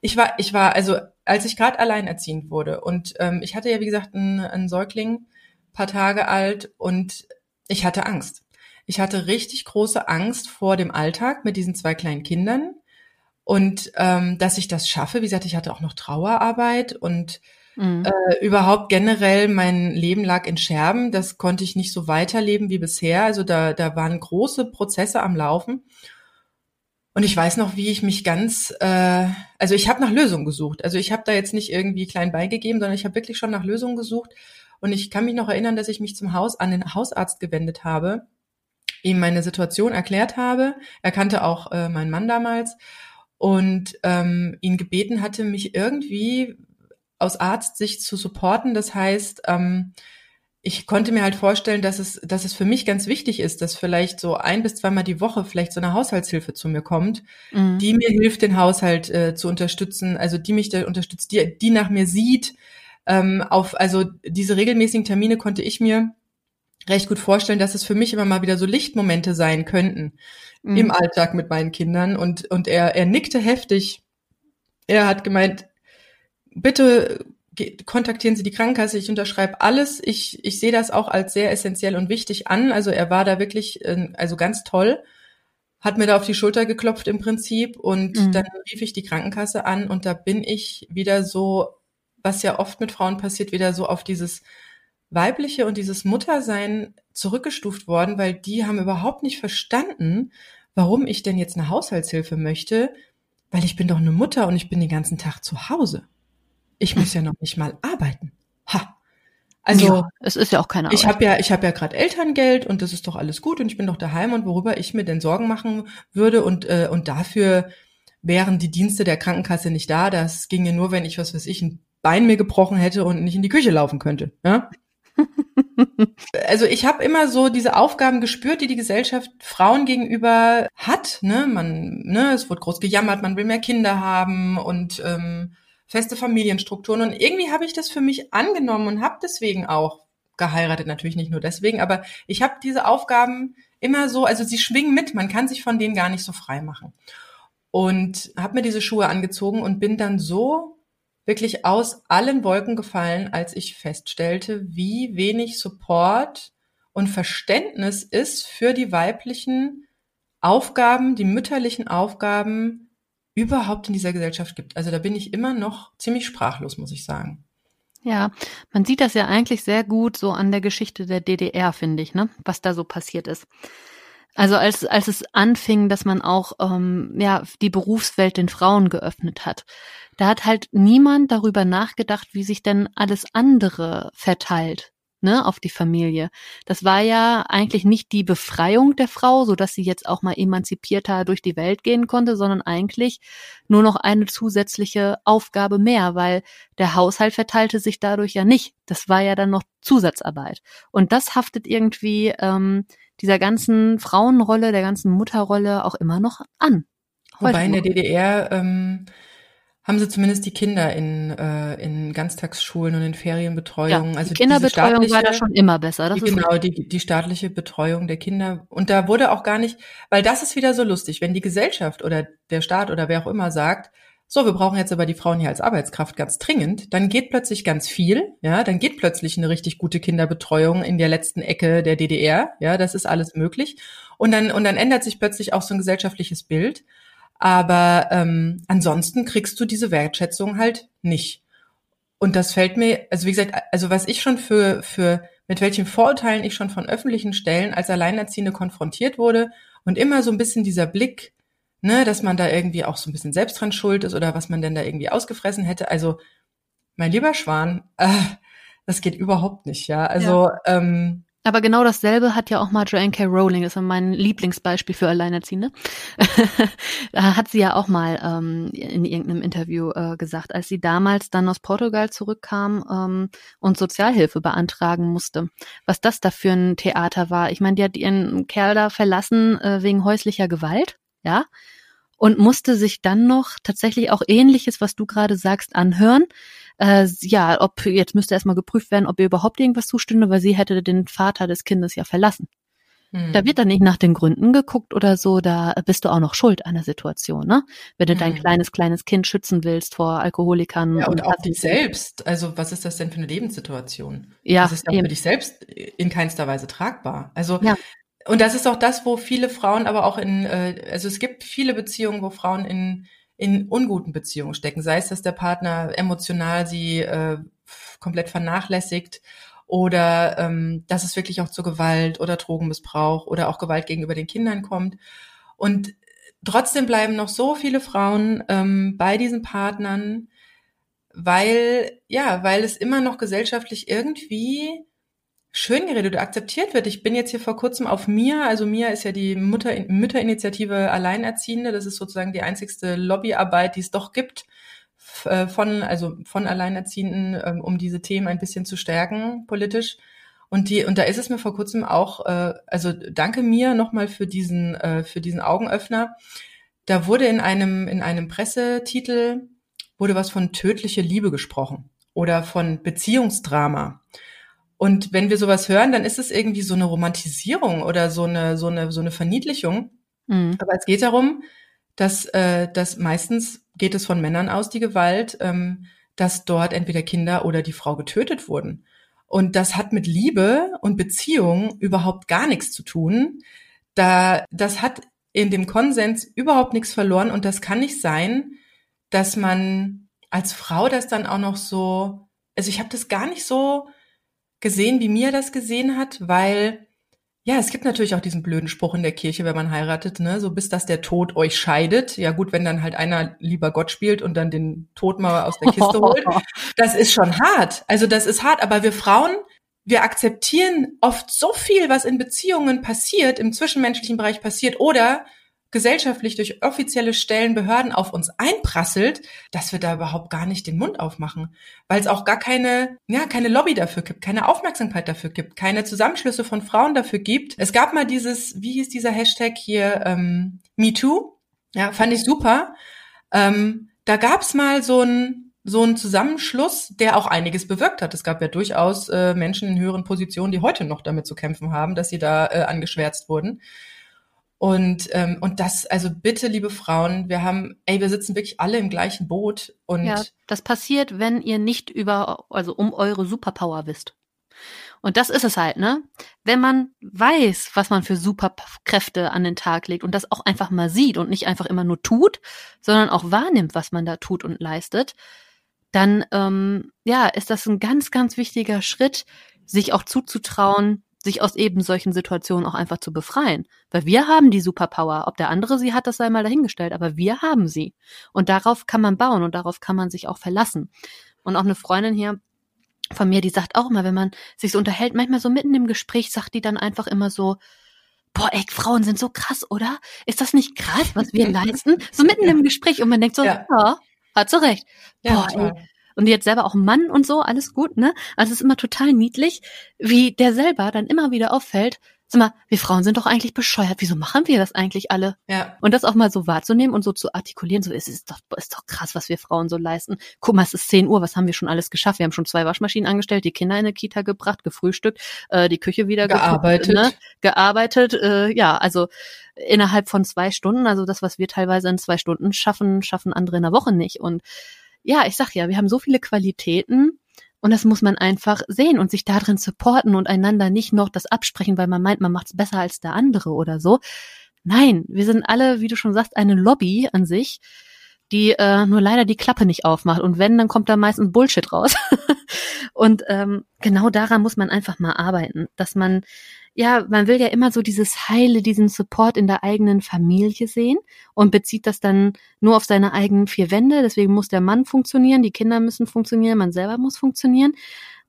ich war, ich war, also als ich gerade alleinerziehend wurde und ähm, ich hatte ja, wie gesagt, einen, einen Säugling, paar Tage alt und ich hatte Angst. Ich hatte richtig große Angst vor dem Alltag mit diesen zwei kleinen Kindern und ähm, dass ich das schaffe. Wie gesagt, ich hatte auch noch Trauerarbeit und mhm. äh, überhaupt generell mein Leben lag in Scherben. Das konnte ich nicht so weiterleben wie bisher. Also da, da waren große Prozesse am Laufen. Und ich weiß noch, wie ich mich ganz, äh, also ich habe nach Lösungen gesucht. Also ich habe da jetzt nicht irgendwie klein beigegeben, sondern ich habe wirklich schon nach Lösungen gesucht. Und ich kann mich noch erinnern, dass ich mich zum Haus an den Hausarzt gewendet habe, ihm meine Situation erklärt habe. Er kannte auch äh, meinen Mann damals und ähm, ihn gebeten hatte, mich irgendwie aus Arztsicht zu supporten. Das heißt, ähm, ich konnte mir halt vorstellen, dass es, dass es für mich ganz wichtig ist, dass vielleicht so ein bis zweimal die Woche vielleicht so eine Haushaltshilfe zu mir kommt, mhm. die mir hilft, den Haushalt äh, zu unterstützen, also die mich da unterstützt, die, die nach mir sieht. Ähm, auf, also diese regelmäßigen Termine konnte ich mir recht gut vorstellen, dass es für mich immer mal wieder so Lichtmomente sein könnten mhm. im Alltag mit meinen Kindern. Und, und er, er nickte heftig. Er hat gemeint, bitte kontaktieren Sie die Krankenkasse, ich unterschreibe alles. Ich, ich sehe das auch als sehr essentiell und wichtig an. Also er war da wirklich, äh, also ganz toll, hat mir da auf die Schulter geklopft im Prinzip und mhm. dann rief ich die Krankenkasse an und da bin ich wieder so, was ja oft mit Frauen passiert, wieder so auf dieses weibliche und dieses Muttersein zurückgestuft worden, weil die haben überhaupt nicht verstanden, warum ich denn jetzt eine Haushaltshilfe möchte, weil ich bin doch eine Mutter und ich bin den ganzen Tag zu Hause. Ich muss ja noch nicht mal arbeiten. Ha. Also ja, es ist ja auch keine Arbeit. Ich habe ja, ich habe ja gerade Elterngeld und das ist doch alles gut und ich bin doch daheim und worüber ich mir denn Sorgen machen würde und äh, und dafür wären die Dienste der Krankenkasse nicht da. Das ginge nur, wenn ich was weiß ich ein Bein mir gebrochen hätte und nicht in die Küche laufen könnte. Ja? [laughs] also ich habe immer so diese Aufgaben gespürt, die die Gesellschaft Frauen gegenüber hat. Ne, man, ne, es wird groß gejammert, man will mehr Kinder haben und ähm, feste Familienstrukturen. Und irgendwie habe ich das für mich angenommen und habe deswegen auch geheiratet. Natürlich nicht nur deswegen, aber ich habe diese Aufgaben immer so, also sie schwingen mit, man kann sich von denen gar nicht so frei machen. Und habe mir diese Schuhe angezogen und bin dann so wirklich aus allen Wolken gefallen, als ich feststellte, wie wenig Support und Verständnis ist für die weiblichen Aufgaben, die mütterlichen Aufgaben überhaupt in dieser Gesellschaft gibt. Also da bin ich immer noch ziemlich sprachlos, muss ich sagen. Ja, man sieht das ja eigentlich sehr gut so an der Geschichte der DDR, finde ich, ne? Was da so passiert ist. Also als, als es anfing, dass man auch ähm, ja, die Berufswelt den Frauen geöffnet hat, da hat halt niemand darüber nachgedacht, wie sich denn alles andere verteilt ne, auf die Familie. Das war ja eigentlich nicht die Befreiung der Frau, so dass sie jetzt auch mal emanzipierter durch die Welt gehen konnte, sondern eigentlich nur noch eine zusätzliche Aufgabe mehr, weil der Haushalt verteilte sich dadurch ja nicht. Das war ja dann noch Zusatzarbeit. Und das haftet irgendwie ähm, dieser ganzen Frauenrolle, der ganzen Mutterrolle auch immer noch an. Wobei in der DDR ähm, haben sie zumindest die Kinder in, äh, in Ganztagsschulen und in Ferienbetreuung. Ja, also die Kinderbetreuung war da schon immer besser. Das die, genau, die, die staatliche Betreuung der Kinder. Und da wurde auch gar nicht, weil das ist wieder so lustig, wenn die Gesellschaft oder der Staat oder wer auch immer sagt, so, wir brauchen jetzt aber die Frauen hier als Arbeitskraft ganz dringend, dann geht plötzlich ganz viel, ja, dann geht plötzlich eine richtig gute Kinderbetreuung in der letzten Ecke der DDR, ja, das ist alles möglich. Und dann, und dann ändert sich plötzlich auch so ein gesellschaftliches Bild. Aber ähm, ansonsten kriegst du diese Wertschätzung halt nicht. Und das fällt mir, also wie gesagt, also was ich schon für, für mit welchen Vorurteilen ich schon von öffentlichen Stellen als Alleinerziehende konfrontiert wurde und immer so ein bisschen dieser Blick, ne, dass man da irgendwie auch so ein bisschen selbst dran schuld ist oder was man denn da irgendwie ausgefressen hätte. Also, mein lieber Schwan, äh, das geht überhaupt nicht, ja. Also, ja. Ähm, aber genau dasselbe hat ja auch mal Joanne K. Rowling, das ist mein Lieblingsbeispiel für Alleinerziehende. [laughs] hat sie ja auch mal ähm, in irgendeinem Interview äh, gesagt, als sie damals dann aus Portugal zurückkam ähm, und Sozialhilfe beantragen musste, was das da für ein Theater war. Ich meine, die hat ihren Kerl da verlassen äh, wegen häuslicher Gewalt, ja, und musste sich dann noch tatsächlich auch ähnliches, was du gerade sagst, anhören äh, ja, ob jetzt müsste erstmal geprüft werden, ob ihr überhaupt irgendwas zustünde, weil sie hätte den Vater des Kindes ja verlassen. Hm. Da wird dann nicht nach den Gründen geguckt oder so, da bist du auch noch schuld an der Situation, ne? Wenn du hm. dein kleines, kleines Kind schützen willst vor Alkoholikern. Ja, und, und auch dich selbst. Also, was ist das denn für eine Lebenssituation? Ja. Das ist ja für dich selbst in keinster Weise tragbar. Also, ja. und das ist auch das, wo viele Frauen aber auch in, äh, also es gibt viele Beziehungen, wo Frauen in in unguten Beziehungen stecken, sei es, dass der Partner emotional sie äh, komplett vernachlässigt oder ähm, dass es wirklich auch zu Gewalt oder Drogenmissbrauch oder auch Gewalt gegenüber den Kindern kommt. Und trotzdem bleiben noch so viele Frauen ähm, bei diesen Partnern, weil ja, weil es immer noch gesellschaftlich irgendwie schön geredet oder akzeptiert wird. Ich bin jetzt hier vor kurzem auf Mia, also Mia ist ja die Mutter, Mütterinitiative Alleinerziehende. Das ist sozusagen die einzigste Lobbyarbeit, die es doch gibt äh, von, also von Alleinerziehenden, ähm, um diese Themen ein bisschen zu stärken politisch. Und die, und da ist es mir vor kurzem auch, äh, also danke mir nochmal für diesen, äh, für diesen Augenöffner. Da wurde in einem, in einem Pressetitel wurde was von tödliche Liebe gesprochen oder von Beziehungsdrama. Und wenn wir sowas hören, dann ist es irgendwie so eine Romantisierung oder so eine, so eine, so eine Verniedlichung. Mhm. Aber es geht darum, dass, äh, dass meistens geht es von Männern aus, die Gewalt, ähm, dass dort entweder Kinder oder die Frau getötet wurden. Und das hat mit Liebe und Beziehung überhaupt gar nichts zu tun. Da, das hat in dem Konsens überhaupt nichts verloren und das kann nicht sein, dass man als Frau das dann auch noch so, also ich habe das gar nicht so gesehen, wie Mia das gesehen hat, weil ja, es gibt natürlich auch diesen blöden Spruch in der Kirche, wenn man heiratet, ne, so bis dass der Tod euch scheidet. Ja gut, wenn dann halt einer lieber Gott spielt und dann den Tod mal aus der Kiste holt, [laughs] das ist schon hart. Also das ist hart, aber wir Frauen, wir akzeptieren oft so viel, was in Beziehungen passiert, im zwischenmenschlichen Bereich passiert oder gesellschaftlich durch offizielle Stellen, Behörden auf uns einprasselt, dass wir da überhaupt gar nicht den Mund aufmachen, weil es auch gar keine, ja, keine Lobby dafür gibt, keine Aufmerksamkeit dafür gibt, keine Zusammenschlüsse von Frauen dafür gibt. Es gab mal dieses, wie hieß dieser Hashtag hier, ähm, MeToo, ja, fand ich super. Ähm, da gab's mal so ein so ein Zusammenschluss, der auch einiges bewirkt hat. Es gab ja durchaus äh, Menschen in höheren Positionen, die heute noch damit zu kämpfen haben, dass sie da äh, angeschwärzt wurden. Und, ähm, und das, also bitte, liebe Frauen, wir haben, ey, wir sitzen wirklich alle im gleichen Boot. Und ja, das passiert, wenn ihr nicht über, also um eure Superpower wisst. Und das ist es halt, ne? Wenn man weiß, was man für Superkräfte an den Tag legt und das auch einfach mal sieht und nicht einfach immer nur tut, sondern auch wahrnimmt, was man da tut und leistet, dann ähm, ja, ist das ein ganz, ganz wichtiger Schritt, sich auch zuzutrauen, sich aus eben solchen Situationen auch einfach zu befreien. Weil wir haben die Superpower. Ob der andere sie hat, das sei mal dahingestellt, aber wir haben sie. Und darauf kann man bauen und darauf kann man sich auch verlassen. Und auch eine Freundin hier von mir, die sagt auch immer, wenn man sich so unterhält, manchmal so mitten im Gespräch sagt die dann einfach immer so, boah, ey, Frauen sind so krass, oder? Ist das nicht krass, was wir [laughs] leisten? So mitten im Gespräch und man denkt so, ja, ja hat so recht. Boah, ja, ey, und jetzt selber auch Mann und so, alles gut, ne? Also es ist immer total niedlich, wie der selber dann immer wieder auffällt, sag mal, wir Frauen sind doch eigentlich bescheuert, wieso machen wir das eigentlich alle? Ja. Und das auch mal so wahrzunehmen und so zu artikulieren, so es ist doch, ist doch krass, was wir Frauen so leisten. Guck mal, es ist 10 Uhr, was haben wir schon alles geschafft? Wir haben schon zwei Waschmaschinen angestellt, die Kinder in eine Kita gebracht, gefrühstückt, äh, die Küche wieder gearbeitet, geguckt, ne? gearbeitet, äh, ja, also innerhalb von zwei Stunden, also das, was wir teilweise in zwei Stunden schaffen, schaffen andere in einer Woche nicht und ja, ich sag ja, wir haben so viele Qualitäten und das muss man einfach sehen und sich darin supporten und einander nicht noch das absprechen, weil man meint, man macht es besser als der andere oder so. Nein, wir sind alle, wie du schon sagst, eine Lobby an sich, die äh, nur leider die Klappe nicht aufmacht. Und wenn, dann kommt da meistens Bullshit raus. [laughs] und ähm, genau daran muss man einfach mal arbeiten, dass man ja, man will ja immer so dieses Heile, diesen Support in der eigenen Familie sehen und bezieht das dann nur auf seine eigenen vier Wände. Deswegen muss der Mann funktionieren, die Kinder müssen funktionieren, man selber muss funktionieren.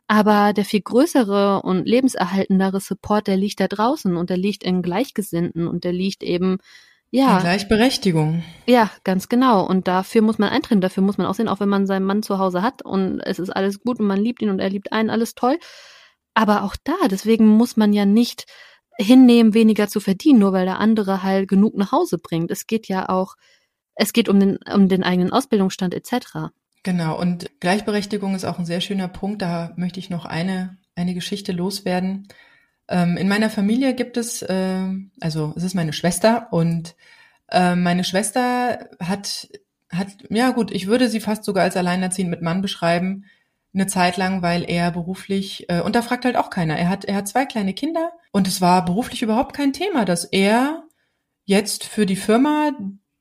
Aber der viel größere und lebenserhaltendere Support, der liegt da draußen und der liegt in Gleichgesinnten und der liegt eben ja. In Gleichberechtigung. Ja, ganz genau. Und dafür muss man eintreten, dafür muss man auch sehen, auch wenn man seinen Mann zu Hause hat und es ist alles gut und man liebt ihn und er liebt einen, alles toll aber auch da, deswegen muss man ja nicht hinnehmen, weniger zu verdienen, nur weil der andere halt genug nach Hause bringt. Es geht ja auch, es geht um den, um den eigenen Ausbildungsstand etc. Genau, und Gleichberechtigung ist auch ein sehr schöner Punkt. Da möchte ich noch eine, eine Geschichte loswerden. Ähm, in meiner Familie gibt es, äh, also es ist meine Schwester und äh, meine Schwester hat, hat, ja gut, ich würde sie fast sogar als alleinerziehend mit Mann beschreiben eine Zeit lang, weil er beruflich, äh, und da fragt halt auch keiner, er hat, er hat zwei kleine Kinder und es war beruflich überhaupt kein Thema, dass er jetzt für die Firma,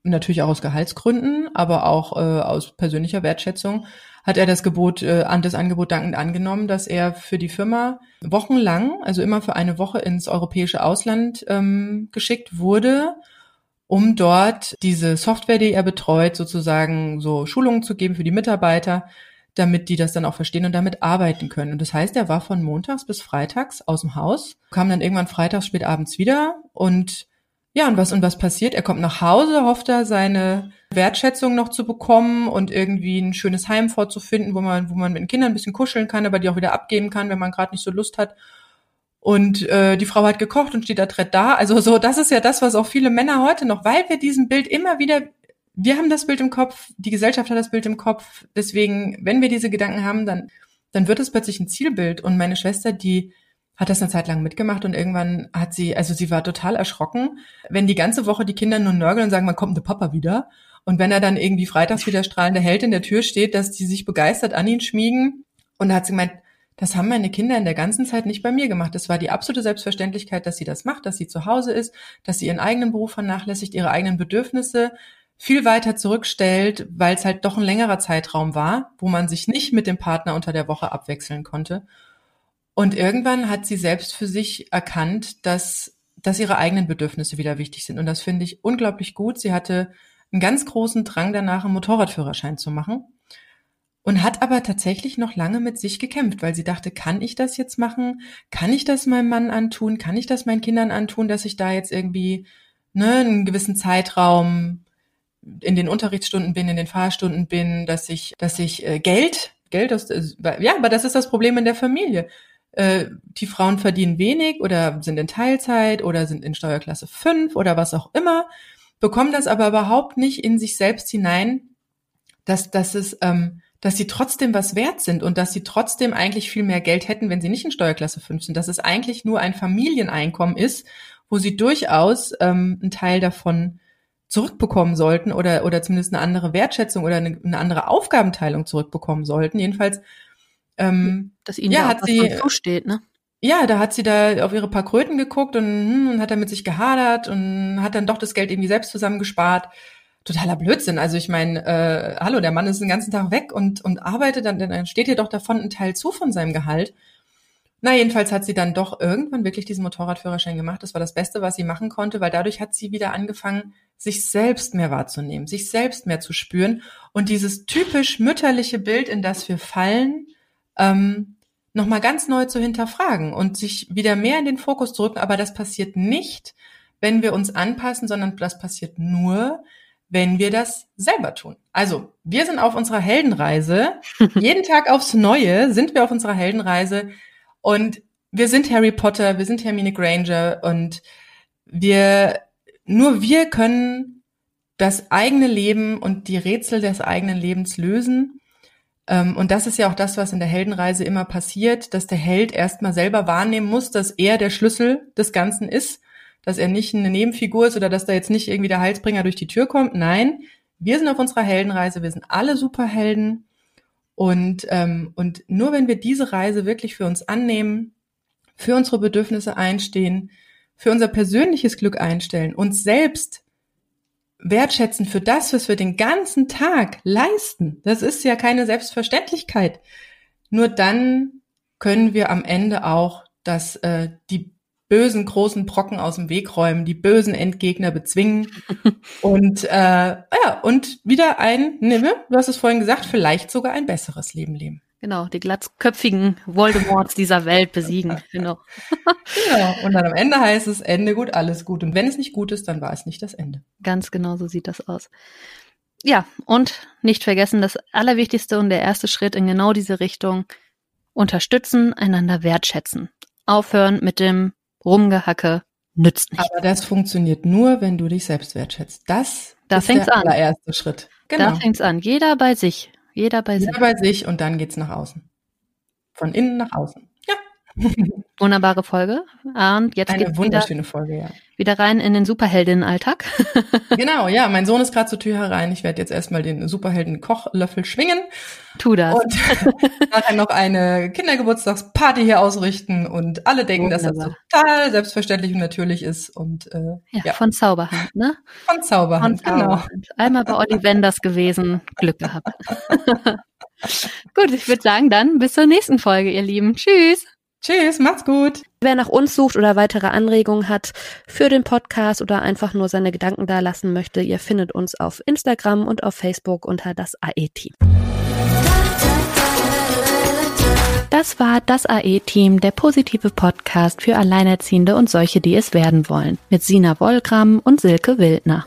natürlich auch aus Gehaltsgründen, aber auch äh, aus persönlicher Wertschätzung, hat er das Gebot, äh, an das Angebot dankend angenommen, dass er für die Firma wochenlang, also immer für eine Woche ins europäische Ausland ähm, geschickt wurde, um dort diese Software, die er betreut, sozusagen so Schulungen zu geben für die Mitarbeiter, damit die das dann auch verstehen und damit arbeiten können. Und das heißt, er war von montags bis freitags aus dem Haus, kam dann irgendwann freitags spät abends wieder und ja, und was und was passiert? Er kommt nach Hause, hofft er seine Wertschätzung noch zu bekommen und irgendwie ein schönes Heim vorzufinden, wo man wo man mit den Kindern ein bisschen kuscheln kann, aber die auch wieder abgeben kann, wenn man gerade nicht so Lust hat. Und äh, die Frau hat gekocht und steht adrett da. Also so, das ist ja das, was auch viele Männer heute noch, weil wir diesem Bild immer wieder wir haben das Bild im Kopf, die Gesellschaft hat das Bild im Kopf. Deswegen, wenn wir diese Gedanken haben, dann, dann wird es plötzlich ein Zielbild. Und meine Schwester, die hat das eine Zeit lang mitgemacht und irgendwann hat sie, also sie war total erschrocken, wenn die ganze Woche die Kinder nur nörgeln und sagen, wann kommt der Papa wieder? Und wenn er dann irgendwie freitags wieder strahlende Held in der Tür steht, dass die sich begeistert an ihn schmiegen. Und da hat sie gemeint, das haben meine Kinder in der ganzen Zeit nicht bei mir gemacht. Das war die absolute Selbstverständlichkeit, dass sie das macht, dass sie zu Hause ist, dass sie ihren eigenen Beruf vernachlässigt, ihre eigenen Bedürfnisse viel weiter zurückstellt, weil es halt doch ein längerer Zeitraum war, wo man sich nicht mit dem Partner unter der Woche abwechseln konnte. Und irgendwann hat sie selbst für sich erkannt, dass, dass ihre eigenen Bedürfnisse wieder wichtig sind. Und das finde ich unglaublich gut. Sie hatte einen ganz großen Drang danach, einen Motorradführerschein zu machen. Und hat aber tatsächlich noch lange mit sich gekämpft, weil sie dachte, kann ich das jetzt machen? Kann ich das meinem Mann antun? Kann ich das meinen Kindern antun, dass ich da jetzt irgendwie ne, einen gewissen Zeitraum in den Unterrichtsstunden bin, in den Fahrstunden bin, dass ich, dass ich äh, Geld, Geld aus, ja, aber das ist das Problem in der Familie. Äh, die Frauen verdienen wenig oder sind in Teilzeit oder sind in Steuerklasse 5 oder was auch immer, bekommen das aber überhaupt nicht in sich selbst hinein, dass, dass es, ähm, dass sie trotzdem was wert sind und dass sie trotzdem eigentlich viel mehr Geld hätten, wenn sie nicht in Steuerklasse 5 sind, dass es eigentlich nur ein Familieneinkommen ist, wo sie durchaus ähm, einen Teil davon zurückbekommen sollten oder, oder zumindest eine andere Wertschätzung oder eine, eine andere Aufgabenteilung zurückbekommen sollten. Jedenfalls, ähm, dass ihnen ja, da hat sie, zusteht, ne? ja, da hat sie da auf ihre paar Kröten geguckt und, hm, und hat dann mit sich gehadert und hat dann doch das Geld irgendwie selbst zusammengespart. Totaler Blödsinn. Also ich meine, äh, hallo, der Mann ist den ganzen Tag weg und, und arbeitet, dann, dann steht ihr doch davon ein Teil zu von seinem Gehalt. Na, jedenfalls hat sie dann doch irgendwann wirklich diesen Motorradführerschein gemacht. Das war das Beste, was sie machen konnte, weil dadurch hat sie wieder angefangen, sich selbst mehr wahrzunehmen, sich selbst mehr zu spüren und dieses typisch mütterliche Bild, in das wir fallen, ähm, nochmal ganz neu zu hinterfragen und sich wieder mehr in den Fokus zu rücken. Aber das passiert nicht, wenn wir uns anpassen, sondern das passiert nur, wenn wir das selber tun. Also, wir sind auf unserer Heldenreise. [laughs] Jeden Tag aufs Neue sind wir auf unserer Heldenreise. Und wir sind Harry Potter, wir sind Hermine Granger und wir, nur wir können das eigene Leben und die Rätsel des eigenen Lebens lösen. Ähm, und das ist ja auch das, was in der Heldenreise immer passiert, dass der Held erstmal selber wahrnehmen muss, dass er der Schlüssel des Ganzen ist, dass er nicht eine Nebenfigur ist oder dass da jetzt nicht irgendwie der Heilsbringer durch die Tür kommt. Nein, wir sind auf unserer Heldenreise, wir sind alle Superhelden. Und, ähm, und nur wenn wir diese Reise wirklich für uns annehmen, für unsere Bedürfnisse einstehen, für unser persönliches Glück einstellen, uns selbst wertschätzen für das, was wir den ganzen Tag leisten. Das ist ja keine Selbstverständlichkeit. Nur dann können wir am Ende auch das, äh, die bösen großen Brocken aus dem Weg räumen, die bösen Endgegner bezwingen [laughs] und äh, ja und wieder ein, nimme, du hast es vorhin gesagt, vielleicht sogar ein besseres Leben leben. Genau, die glatzköpfigen Voldemorts dieser Welt besiegen. [laughs] Genau. genau. Und dann am Ende heißt es Ende gut, alles gut. Und wenn es nicht gut ist, dann war es nicht das Ende. Ganz genau so sieht das aus. Ja, und nicht vergessen, das Allerwichtigste und der erste Schritt in genau diese Richtung, unterstützen, einander wertschätzen. Aufhören mit dem Rumgehacke, nützt nicht. Aber das funktioniert nur, wenn du dich selbst wertschätzt. Das da ist der an. allererste Schritt. Genau. Da fängt's an. Jeder bei sich. Jeder bei Jeder sich. bei sich und dann geht's nach außen. Von innen nach außen. [laughs] Wunderbare Folge. Und jetzt Eine wunderschöne wieder, Folge, ja. wieder rein in den Superheldinnenalltag. [laughs] genau, ja. Mein Sohn ist gerade zur Tür herein. Ich werde jetzt erstmal den Superhelden-Kochlöffel schwingen. Tu das. Und [laughs] nachher noch eine Kindergeburtstagsparty hier ausrichten und alle denken, dass das Wunderbar. total selbstverständlich und natürlich ist. Und äh, ja, ja, von Zauberhand, ne? von Zauberhand, Von genau. Zauberhand. Einmal bei Olli Wenders gewesen, Glück gehabt. Gut, ich würde sagen, dann bis zur nächsten Folge, ihr Lieben. Tschüss. Tschüss, macht's gut. Wer nach uns sucht oder weitere Anregungen hat für den Podcast oder einfach nur seine Gedanken da lassen möchte, ihr findet uns auf Instagram und auf Facebook unter das AE-Team. Das war das AE-Team, der positive Podcast für Alleinerziehende und solche, die es werden wollen, mit Sina Wollgramm und Silke Wildner.